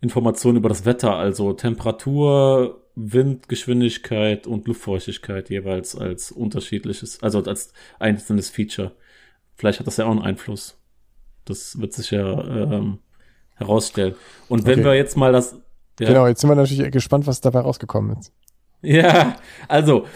Informationen über das Wetter, also Temperatur, Windgeschwindigkeit und Luftfeuchtigkeit jeweils als unterschiedliches, also als einzelnes Feature. Vielleicht hat das ja auch einen Einfluss. Das wird sich ja ähm, herausstellen. Und wenn okay. wir jetzt mal das. Ja, genau, jetzt sind wir natürlich gespannt, was dabei rausgekommen ist. Ja, also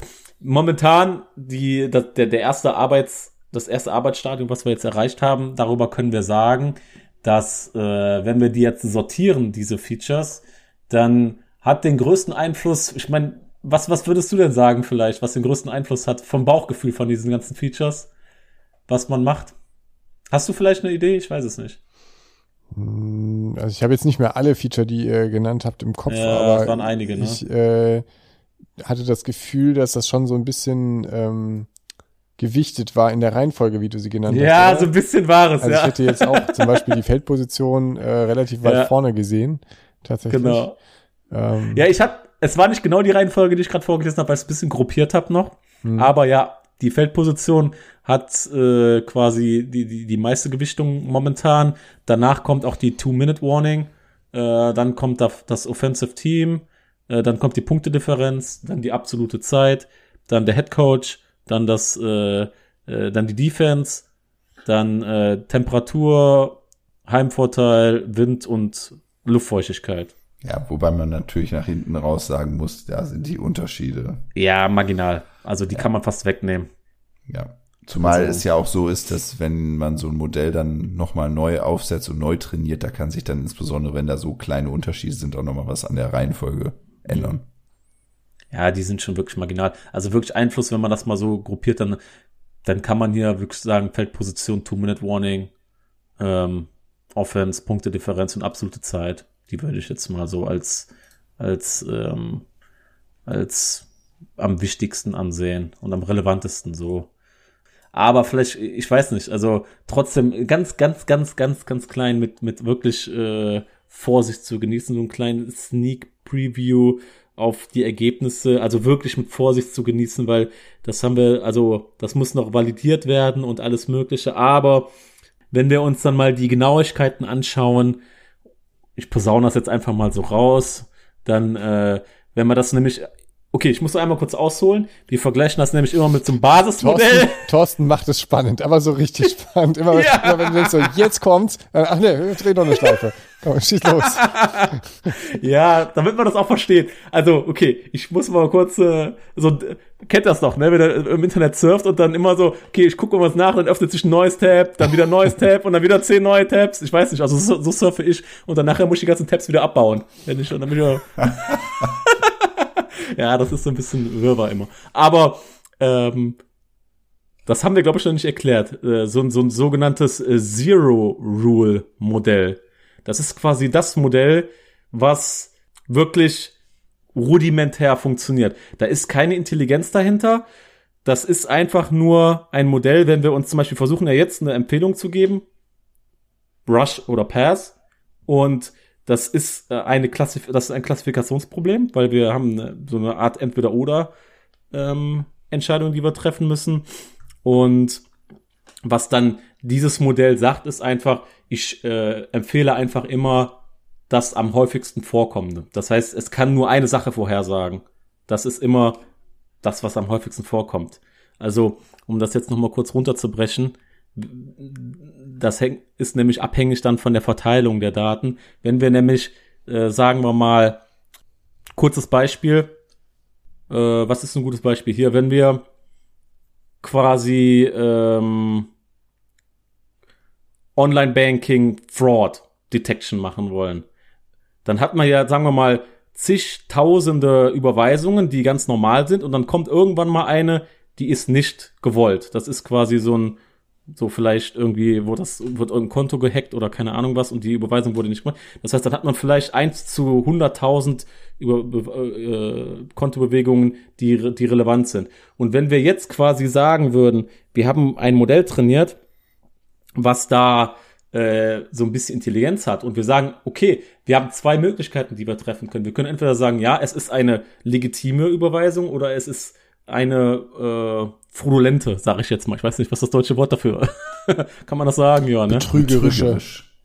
momentan die, das, der, der erste Arbeits, das erste Arbeitsstadium, was wir jetzt erreicht haben, darüber können wir sagen, dass äh, wenn wir die jetzt sortieren, diese Features, dann hat den größten Einfluss, ich meine, was, was würdest du denn sagen vielleicht, was den größten Einfluss hat vom Bauchgefühl von diesen ganzen Features, was man macht? Hast du vielleicht eine Idee? Ich weiß es nicht. Hm, also ich habe jetzt nicht mehr alle Feature, die ihr genannt habt, im Kopf, ja, aber waren einige, ne? ich äh, hatte das Gefühl, dass das schon so ein bisschen ähm, gewichtet war in der Reihenfolge, wie du sie genannt ja, hast. Ja, so ein bisschen war es, also ja. Ich hätte jetzt auch zum Beispiel die Feldposition äh, relativ weit ja. vorne gesehen, tatsächlich. Genau. Ähm, ja, ich hab, es war nicht genau die Reihenfolge, die ich gerade vorgelesen habe, weil ich es ein bisschen gruppiert habe noch. Hm. Aber ja, die Feldposition hat äh, quasi die, die, die meiste Gewichtung momentan. Danach kommt auch die Two-Minute-Warning. Äh, dann kommt das, das Offensive Team. Äh, dann kommt die Punktedifferenz, dann die absolute Zeit, dann der Head Coach, dann das, äh, äh, dann die Defense, dann äh, Temperatur, Heimvorteil, Wind und Luftfeuchtigkeit. Ja, wobei man natürlich nach hinten raus sagen muss, da sind die Unterschiede. Ja, marginal. Also die ja. kann man fast wegnehmen. Ja. Zumal also, es ja auch so ist, dass wenn man so ein Modell dann nochmal neu aufsetzt und neu trainiert, da kann sich dann insbesondere, wenn da so kleine Unterschiede sind, auch nochmal was an der Reihenfolge ändern. Ja, die sind schon wirklich marginal. Also wirklich Einfluss, wenn man das mal so gruppiert, dann, dann kann man hier wirklich sagen, Feldposition, Two-Minute-Warning, ähm, Offense, Punktedifferenz und absolute Zeit. Die würde ich jetzt mal so als, als, ähm, als am wichtigsten ansehen und am relevantesten so. Aber vielleicht, ich weiß nicht, also trotzdem ganz, ganz, ganz, ganz, ganz klein mit, mit wirklich äh, Vorsicht zu genießen, so einen kleinen Sneak Preview auf die Ergebnisse, also wirklich mit Vorsicht zu genießen, weil das haben wir, also das muss noch validiert werden und alles Mögliche. Aber wenn wir uns dann mal die Genauigkeiten anschauen, ich posaune das jetzt einfach mal so raus, dann, äh, wenn man das nämlich Okay, ich muss noch einmal kurz ausholen. Wir vergleichen das nämlich immer mit so einem Basismodell. Thorsten, Thorsten macht es spannend, aber so richtig spannend. Immer, wenn, Ja. immer wenn du denkst, so, jetzt kommt's, dann, ach nee, wir drehen noch eine Schleife. Komm, schieß los. Ja, damit man das auch versteht. Also, okay, ich muss mal kurz äh, so kennt das doch, ne, wenn er im Internet surft und dann immer so, okay, ich gucke was nach, dann öffnet sich ein neues Tab, dann wieder ein neues Tab und dann wieder zehn neue Tabs. Ich weiß nicht, also so, so surfe ich und dann nachher muss ich die ganzen Tabs wieder abbauen, wenn ich und dann wieder Ja, das ist so ein bisschen Wirrwarr immer. Aber ähm, das haben wir, glaube ich, noch nicht erklärt. Äh, so, ein- so ein sogenanntes äh, Zero-Rule-Modell. Das ist quasi das Modell, was wirklich rudimentär funktioniert. Da ist keine Intelligenz dahinter. Das ist einfach nur ein Modell, wenn wir uns zum Beispiel versuchen, ja jetzt eine Empfehlung zu geben. Rush oder Pass. Und das ist äh, eine Klassif das ist ein Klassifikationsproblem, weil wir haben eine, so eine Art Entweder-Oder ähm, Entscheidung, die wir treffen müssen. Und was dann dieses Modell sagt, ist einfach, ich äh, empfehle einfach immer das am häufigsten vorkommende. Das heißt, es kann nur eine Sache vorhersagen. Das ist immer das, was am häufigsten vorkommt. Also, um das jetzt nochmal kurz runterzubrechen, das ist nämlich abhängig dann von der Verteilung der Daten. Wenn wir nämlich, äh, sagen wir mal, kurzes Beispiel, äh, was ist ein gutes Beispiel hier? Wenn wir quasi ähm, Online-Banking Fraud Detection machen wollen, dann hat man ja, sagen wir mal, zigtausende Überweisungen, die ganz normal sind und dann kommt irgendwann mal eine, die ist nicht gewollt. Das ist quasi so ein, so vielleicht irgendwie, wo das, wird irgendein Konto gehackt oder keine Ahnung was und die Überweisung wurde nicht gemacht. Das heißt, dann hat man vielleicht eins zu 100.000 über, be- äh, Kontobewegungen, die, die relevant sind. Und wenn wir jetzt quasi sagen würden, wir haben ein Modell trainiert, was da äh, so ein bisschen Intelligenz hat und wir sagen, okay, wir haben zwei Möglichkeiten, die wir treffen können. Wir können entweder sagen, ja, es ist eine legitime Überweisung oder es ist eine äh, fraudulente, sage ich jetzt mal. Ich weiß nicht, was das deutsche Wort dafür kann man das sagen, ja, ne? Trügerische.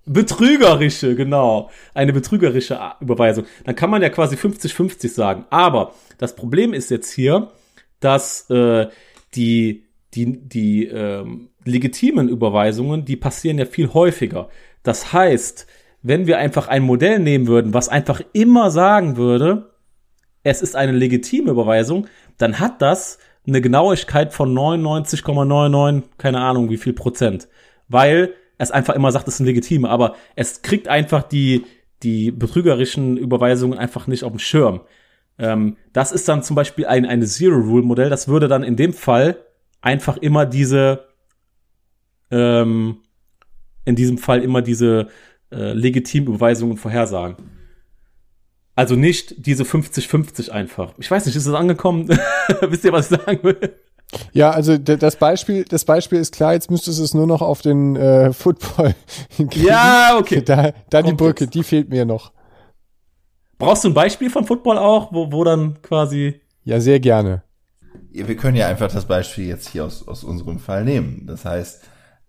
Betrügerische, genau. Eine betrügerische Überweisung. Dann kann man ja quasi 50-50 sagen. Aber das Problem ist jetzt hier, dass äh, die, die, die ähm, legitimen Überweisungen, die passieren ja viel häufiger. Das heißt, wenn wir einfach ein Modell nehmen würden, was einfach immer sagen würde, es ist eine legitime Überweisung, dann hat das eine Genauigkeit von 99,99, keine Ahnung wie viel Prozent. Weil es einfach immer sagt, es ein legitime, aber es kriegt einfach die, die betrügerischen Überweisungen einfach nicht auf den Schirm. Ähm, das ist dann zum Beispiel ein, eine Zero-Rule-Modell, das würde dann in dem Fall einfach immer diese, ähm, in diesem Fall immer diese äh, legitimen Überweisungen vorhersagen. Also nicht diese 50-50 einfach. Ich weiß nicht, ist es angekommen? Wisst ihr, was ich sagen will? Ja, also das Beispiel, das Beispiel ist klar, jetzt müsstest du es nur noch auf den äh, Football hinkriegen. Ja, okay. Da, da die Brücke, jetzt. die fehlt mir noch. Brauchst du ein Beispiel von Football auch, wo, wo dann quasi. Ja, sehr gerne. Ja, wir können ja einfach das Beispiel jetzt hier aus, aus unserem Fall nehmen. Das heißt,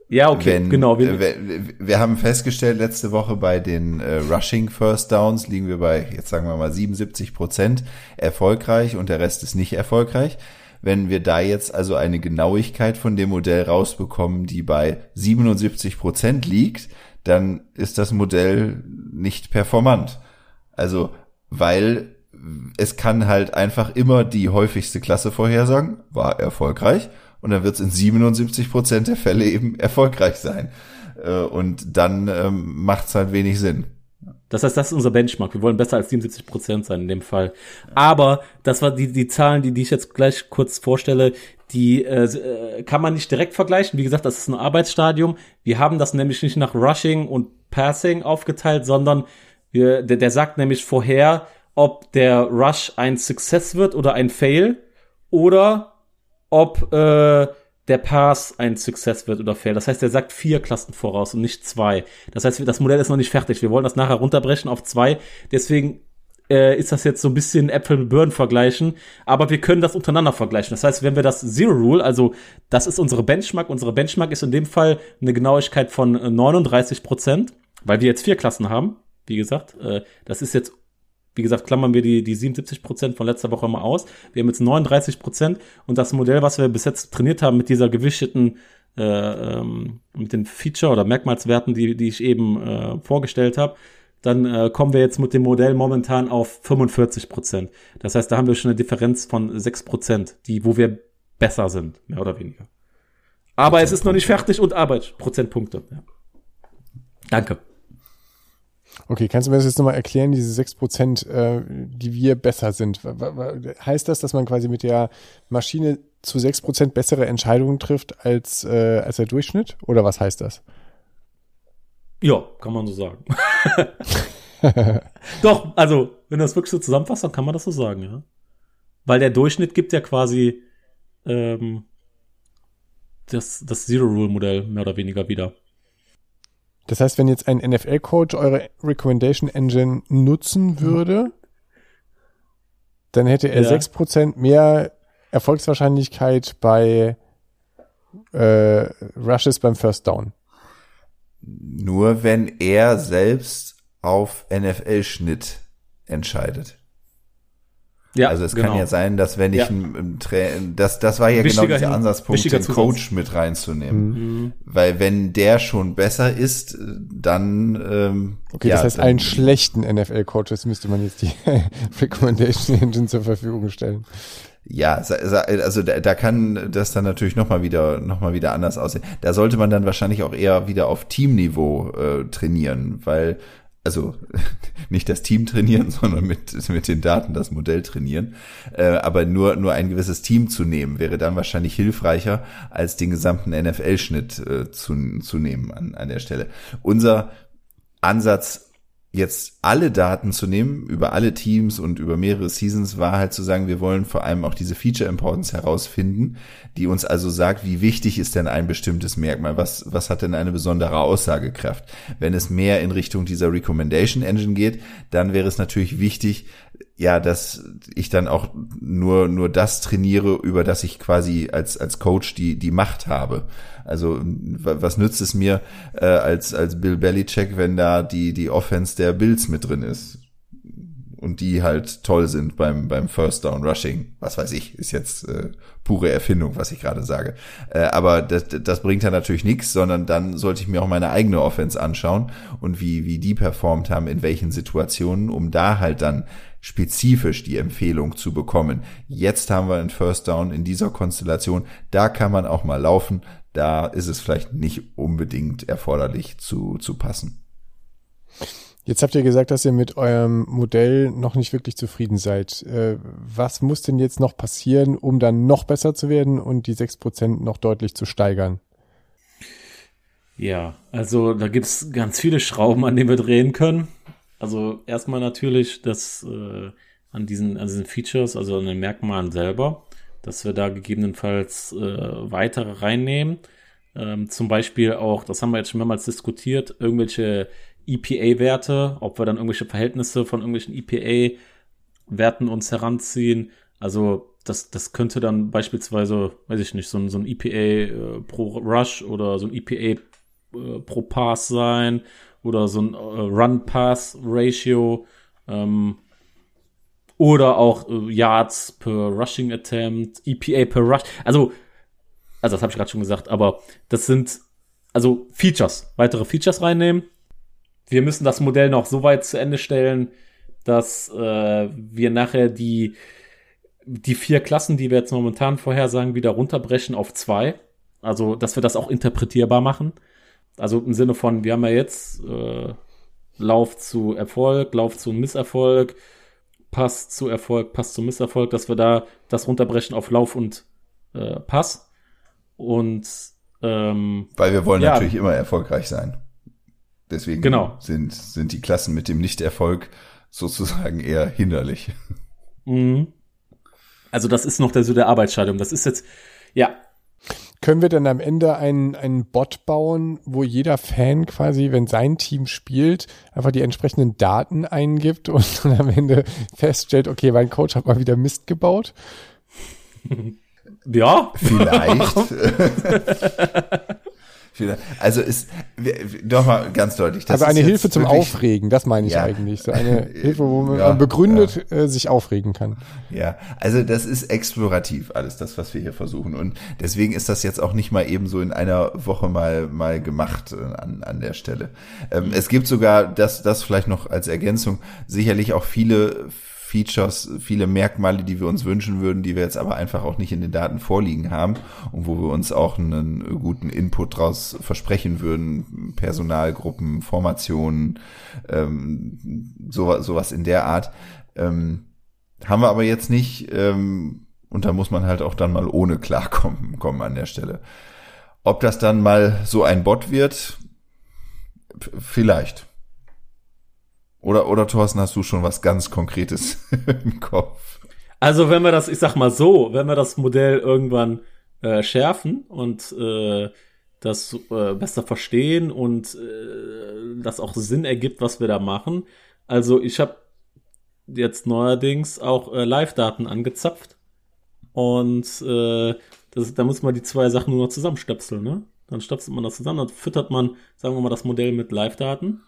Ja, okay, wenn, genau. Wir, äh, wir, wir haben festgestellt, letzte Woche bei den äh, Rushing First Downs liegen wir bei, jetzt sagen wir mal 77 Prozent erfolgreich und der Rest ist nicht erfolgreich. Wenn wir da jetzt also eine Genauigkeit von dem Modell rausbekommen, die bei 77 Prozent liegt, dann ist das Modell nicht performant. Also, weil es kann halt einfach immer die häufigste Klasse vorhersagen, war erfolgreich, und dann wird es in 77 Prozent der Fälle eben erfolgreich sein. Äh, Und dann ähm, macht es halt wenig Sinn. das heißt, das ist unser Benchmark. Wir wollen besser als 77 Prozent sein in dem Fall. Aber das war die, die Zahlen, die, die ich jetzt gleich kurz vorstelle, die äh, äh, kann man nicht direkt vergleichen. Wie gesagt, das ist ein Arbeitsstadium. Wir haben das nämlich nicht nach Rushing und Passing aufgeteilt, sondern wir, der, der sagt nämlich vorher, ob der Rush ein Success wird oder ein Fail oder ob äh, der Pass ein Success wird oder Fail. Das heißt, er sagt vier Klassen voraus und nicht zwei. Das heißt, das Modell ist noch nicht fertig. Wir wollen das nachher runterbrechen auf zwei. Deswegen äh, ist das jetzt so ein bisschen Äpfel mit Birnen vergleichen, aber wir können das untereinander vergleichen. Das heißt, wenn wir das Zero Rule, also das ist unsere Benchmark, unsere Benchmark ist in dem Fall eine Genauigkeit von 39 Prozent, weil wir jetzt vier Klassen haben. Wie gesagt, äh, das ist jetzt wie gesagt, klammern wir die, die 77 Prozent von letzter Woche mal aus. Wir haben jetzt 39 Prozent und das Modell, was wir bis jetzt trainiert haben mit dieser gewichteten, äh, ähm, mit den Feature- oder Merkmalswerten, die, die ich eben äh, vorgestellt habe, dann äh, kommen wir jetzt mit dem Modell momentan auf 45 Prozent. Das heißt, da haben wir schon eine Differenz von 6 Prozent, die, wo wir besser sind, mehr oder weniger. Aber es ist noch nicht fertig und Arbeit, Prozentpunkte. Ja. Danke. Okay, kannst du mir das jetzt nochmal erklären, diese 6 Prozent, äh, die wir besser sind? Heißt das, dass man quasi mit der Maschine zu 6 Prozent bessere Entscheidungen trifft als, äh, als der Durchschnitt? Oder was heißt das? Ja, kann man so sagen. Doch, also, wenn du das wirklich so zusammenfasst, dann kann man das so sagen, ja. Weil der Durchschnitt gibt ja quasi ähm, das, das Zero-Rule-Modell mehr oder weniger wieder. Das heißt, wenn jetzt ein NFL-Coach eure Recommendation Engine nutzen würde, dann hätte er sechs ja. Prozent mehr Erfolgswahrscheinlichkeit bei äh, Rushes beim First Down. Nur wenn er selbst auf NFL-Schnitt entscheidet. Ja, also es genau. kann ja sein, dass wenn ich ja. ein, ein das das war ja genau dieser Ansatzpunkt, den Coach mit reinzunehmen, mhm. weil wenn der schon besser ist, dann ähm, okay, ja, das heißt, allen schlechten NFL-Coaches müsste man jetzt die Recommendation Engine zur Verfügung stellen. Ja, also da, da kann das dann natürlich noch mal wieder noch mal wieder anders aussehen. Da sollte man dann wahrscheinlich auch eher wieder auf Teamniveau äh, trainieren, weil also nicht das Team trainieren, sondern mit, mit den Daten das Modell trainieren. Äh, aber nur, nur ein gewisses Team zu nehmen, wäre dann wahrscheinlich hilfreicher, als den gesamten NFL-Schnitt äh, zu, zu nehmen an, an der Stelle. Unser Ansatz jetzt alle Daten zu nehmen über alle Teams und über mehrere Seasons war halt zu sagen, wir wollen vor allem auch diese Feature Importance herausfinden, die uns also sagt, wie wichtig ist denn ein bestimmtes Merkmal, was, was hat denn eine besondere Aussagekraft. Wenn es mehr in Richtung dieser Recommendation Engine geht, dann wäre es natürlich wichtig, ja, dass ich dann auch nur, nur das trainiere, über das ich quasi als, als Coach die, die Macht habe. Also was nützt es mir äh, als, als Bill Belichick, wenn da die, die Offense der Bills mit drin ist? Und die halt toll sind beim, beim First Down Rushing. Was weiß ich, ist jetzt äh, pure Erfindung, was ich gerade sage. Äh, aber das, das bringt ja natürlich nichts, sondern dann sollte ich mir auch meine eigene Offense anschauen und wie, wie die performt haben, in welchen Situationen, um da halt dann spezifisch die Empfehlung zu bekommen. Jetzt haben wir einen First Down in dieser Konstellation. Da kann man auch mal laufen da ist es vielleicht nicht unbedingt erforderlich zu, zu passen. Jetzt habt ihr gesagt, dass ihr mit eurem Modell noch nicht wirklich zufrieden seid. Äh, was muss denn jetzt noch passieren, um dann noch besser zu werden und die sechs Prozent noch deutlich zu steigern? Ja, also da gibt's ganz viele Schrauben, an denen wir drehen können. Also erstmal natürlich das äh, an diesen, an diesen Features, also an den Merkmalen selber dass wir da gegebenenfalls äh, weitere reinnehmen. Ähm, zum Beispiel auch, das haben wir jetzt schon mehrmals diskutiert, irgendwelche EPA-Werte, ob wir dann irgendwelche Verhältnisse von irgendwelchen EPA-Werten uns heranziehen. Also das, das könnte dann beispielsweise, weiß ich nicht, so ein, so ein EPA äh, pro Rush oder so ein EPA äh, pro Pass sein oder so ein äh, Run-Pass-Ratio. Ähm, oder auch äh, Yards per Rushing Attempt, EPA per Rush. Also, also das habe ich gerade schon gesagt, aber das sind also Features, weitere Features reinnehmen. Wir müssen das Modell noch so weit zu Ende stellen, dass äh, wir nachher die die vier Klassen, die wir jetzt momentan vorhersagen, wieder runterbrechen auf zwei. Also, dass wir das auch interpretierbar machen. Also im Sinne von, wir haben ja jetzt äh, Lauf zu Erfolg, Lauf zu Misserfolg, Pass zu Erfolg, Pass zu Misserfolg, dass wir da das runterbrechen auf Lauf und äh, Pass. Und ähm, weil wir wollen ja, natürlich immer erfolgreich sein. Deswegen genau. sind, sind die Klassen mit dem Nichterfolg sozusagen eher hinderlich. Mhm. Also das ist noch der, so der Arbeitsscheidung. Das ist jetzt, ja. Können wir dann am Ende einen, einen Bot bauen, wo jeder Fan quasi, wenn sein Team spielt, einfach die entsprechenden Daten eingibt und dann am Ende feststellt, okay, mein Coach hat mal wieder Mist gebaut? Ja. Vielleicht. Also ist doch mal ganz deutlich. also eine Hilfe zum wirklich, Aufregen, das meine ich ja, eigentlich. So eine Hilfe, wo man ja, begründet ja. äh, sich aufregen kann. Ja, also das ist explorativ alles, das, was wir hier versuchen. Und deswegen ist das jetzt auch nicht mal eben so in einer Woche mal mal gemacht äh, an, an der Stelle. Ähm, es gibt sogar, das, das vielleicht noch als Ergänzung, sicherlich auch viele Features, viele Merkmale, die wir uns wünschen würden, die wir jetzt aber einfach auch nicht in den Daten vorliegen haben und wo wir uns auch einen guten Input draus versprechen würden, Personalgruppen, Formationen, ähm, so, sowas in der Art. Ähm, haben wir aber jetzt nicht ähm, und da muss man halt auch dann mal ohne klarkommen kommen an der Stelle. Ob das dann mal so ein Bot wird, vielleicht. Oder, oder Thorsten, hast du schon was ganz Konkretes im Kopf? Also wenn wir das, ich sag mal so, wenn wir das Modell irgendwann äh, schärfen und äh, das äh, besser verstehen und äh, das auch Sinn ergibt, was wir da machen. Also ich habe jetzt neuerdings auch äh, Live-Daten angezapft und äh, das, da muss man die zwei Sachen nur noch zusammenstöpseln, ne? Dann stöpselt man das zusammen, dann füttert man, sagen wir mal, das Modell mit Live-Daten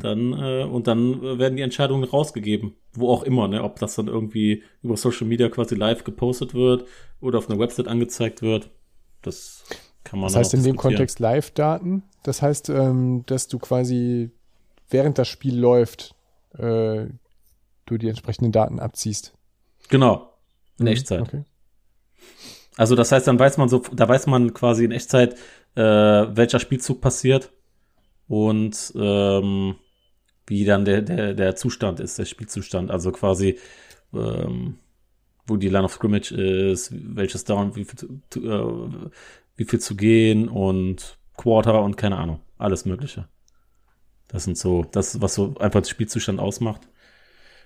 dann, äh, und dann werden die Entscheidungen rausgegeben. Wo auch immer, ne? Ob das dann irgendwie über Social Media quasi live gepostet wird oder auf einer Website angezeigt wird. Das kann man Das heißt in dem Kontext Live-Daten. Das heißt, ähm, dass du quasi während das Spiel läuft, äh, du die entsprechenden Daten abziehst. Genau. In mhm. Echtzeit. Okay. Also das heißt, dann weiß man so, da weiß man quasi in Echtzeit, äh, welcher Spielzug passiert und ähm, wie dann der, der, der Zustand ist, der Spielzustand. Also quasi, ähm, wo die Line of Scrimmage ist, welches Down, wie viel, zu, äh, wie viel zu gehen und Quarter und keine Ahnung, alles Mögliche. Das sind so, das was so einfach den Spielzustand ausmacht.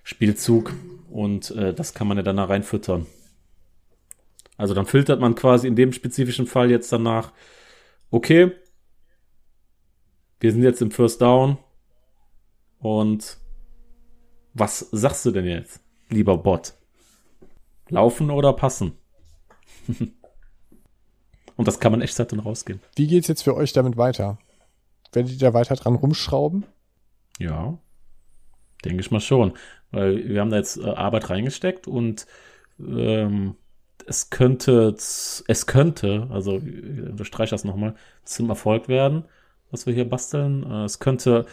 Spielzug und äh, das kann man ja dann da reinfüttern. Also dann filtert man quasi in dem spezifischen Fall jetzt danach, okay, wir sind jetzt im First Down. Und was sagst du denn jetzt, lieber Bot? Laufen oder passen? Und das kann man echt dann rausgehen. Wie geht's jetzt für euch damit weiter? Werdet ihr da weiter dran rumschrauben? Ja, denke ich mal schon. Weil wir haben da jetzt äh, Arbeit reingesteckt und ähm, es könnte, es könnte, also ich unterstreiche das nochmal, zum Erfolg werden was wir hier basteln. Äh, es könnte,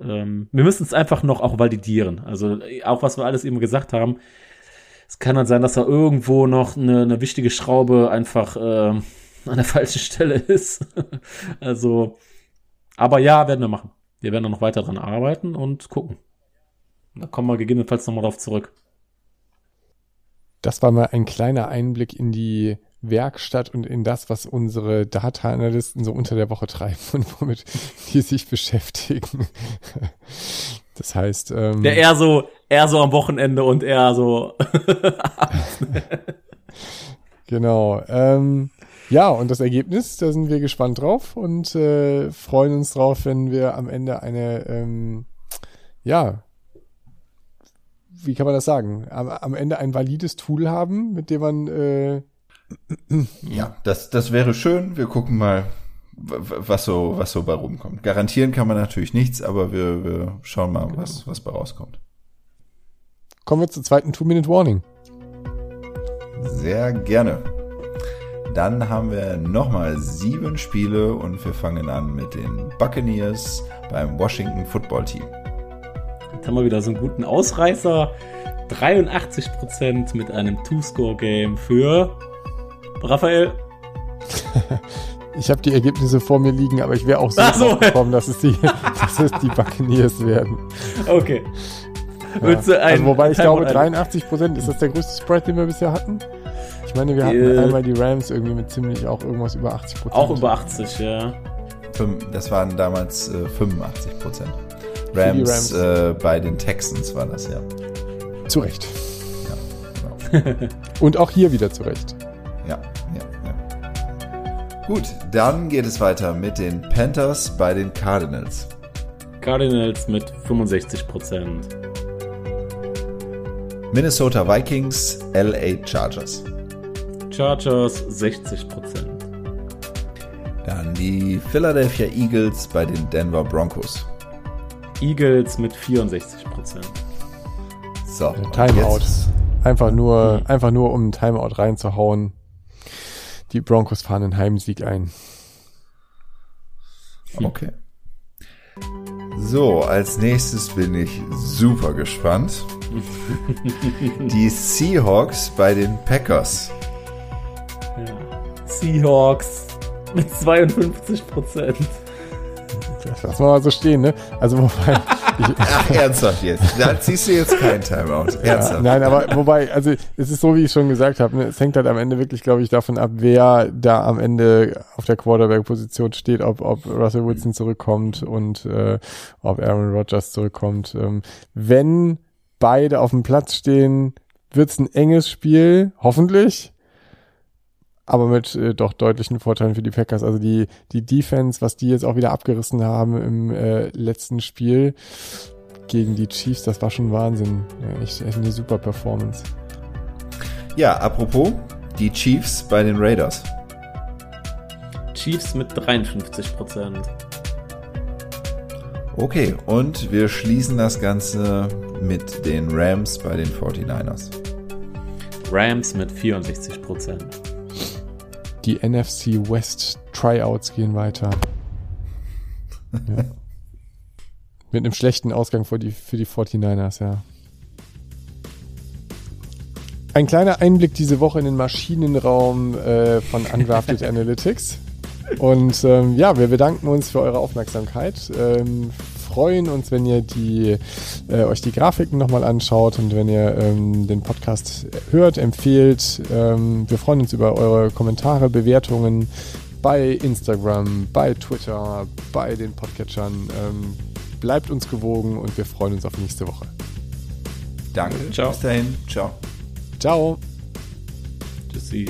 ähm, wir müssen es einfach noch auch validieren. Also auch was wir alles eben gesagt haben. Es kann dann sein, dass da irgendwo noch eine, eine wichtige Schraube einfach äh, an der falschen Stelle ist. also, aber ja, werden wir machen. Wir werden da noch weiter dran arbeiten und gucken. Da kommen wir gegebenenfalls nochmal drauf zurück. Das war mal ein kleiner Einblick in die Werkstatt und in das, was unsere Data-Analysten so unter der Woche treiben und womit die sich beschäftigen. Das heißt, ähm, der eher so, eher so am Wochenende und eher so. genau. Ähm, ja, und das Ergebnis, da sind wir gespannt drauf und äh, freuen uns drauf, wenn wir am Ende eine, ähm, ja, wie kann man das sagen? Am, am Ende ein valides Tool haben, mit dem man äh, ja, das, das wäre schön. Wir gucken mal, was so, was so bei rumkommt. Garantieren kann man natürlich nichts, aber wir, wir schauen mal, genau. was, was bei rauskommt. Kommen wir zur zweiten Two-Minute-Warning. Sehr gerne. Dann haben wir nochmal sieben Spiele und wir fangen an mit den Buccaneers beim Washington Football Team. Jetzt haben wir wieder so einen guten Ausreißer. 83% mit einem Two-Score-Game für Raphael? ich habe die Ergebnisse vor mir liegen, aber ich wäre auch so, so. gekommen, dass es, die, dass es die Buccaneers werden. Okay. Ja. Also, wobei ich glaube, 83 Prozent, ist das der größte Spread, den wir bisher hatten? Ich meine, wir hatten äh, einmal die Rams irgendwie mit ziemlich auch irgendwas über 80 Prozent. Auch über 80, ja. Das waren damals äh, 85 Prozent. Rams, Rams. Äh, bei den Texans war das, ja. Zu Recht. Ja, genau. Und auch hier wieder zu Recht. Gut, dann geht es weiter mit den Panthers bei den Cardinals. Cardinals mit 65%. Minnesota Vikings, LA Chargers. Chargers 60%. Dann die Philadelphia Eagles bei den Denver Broncos. Eagles mit 64%. So, Timeout. jetzt- Einfach nur, einfach nur um einen Timeout reinzuhauen. Die Broncos fahren einen Heimsieg ein. Okay. So, als nächstes bin ich super gespannt. Die Seahawks bei den Packers. Ja. Seahawks mit 52%. Das lassen wir mal so stehen, ne? Also wobei, Ach, ernsthaft jetzt. Da ziehst du jetzt kein Timeout. ja, Ernsthaft. nein, aber wobei, also es ist so, wie ich schon gesagt habe, ne? es hängt halt am Ende wirklich, glaube ich, davon ab, wer da am Ende auf der Quarterback-Position steht, ob, ob Russell Wilson zurückkommt und äh, ob Aaron Rodgers zurückkommt. Ähm, wenn beide auf dem Platz stehen, wird's ein enges Spiel, hoffentlich. Aber mit äh, doch deutlichen Vorteilen für die Packers. Also die, die Defense, was die jetzt auch wieder abgerissen haben im äh, letzten Spiel gegen die Chiefs, das war schon Wahnsinn. Ja, echt, echt eine super Performance. Ja, apropos, die Chiefs bei den Raiders. Chiefs mit 53%. Okay, und wir schließen das Ganze mit den Rams bei den 49ers. Rams mit 64%. Die NFC West Tryouts gehen weiter. Ja. Mit einem schlechten Ausgang für die, für die 49ers, ja. Ein kleiner Einblick diese Woche in den Maschinenraum äh, von Undrafted Analytics. Und ähm, ja, wir bedanken uns für eure Aufmerksamkeit. Ähm, freuen uns, wenn ihr die, äh, euch die Grafiken nochmal anschaut und wenn ihr ähm, den Podcast hört, empfehlt. Ähm, wir freuen uns über eure Kommentare, Bewertungen bei Instagram, bei Twitter, bei den Podcatchern. Ähm, bleibt uns gewogen und wir freuen uns auf nächste Woche. Danke. Ciao. Bis dahin. Ciao. Ciao. Tschüssi.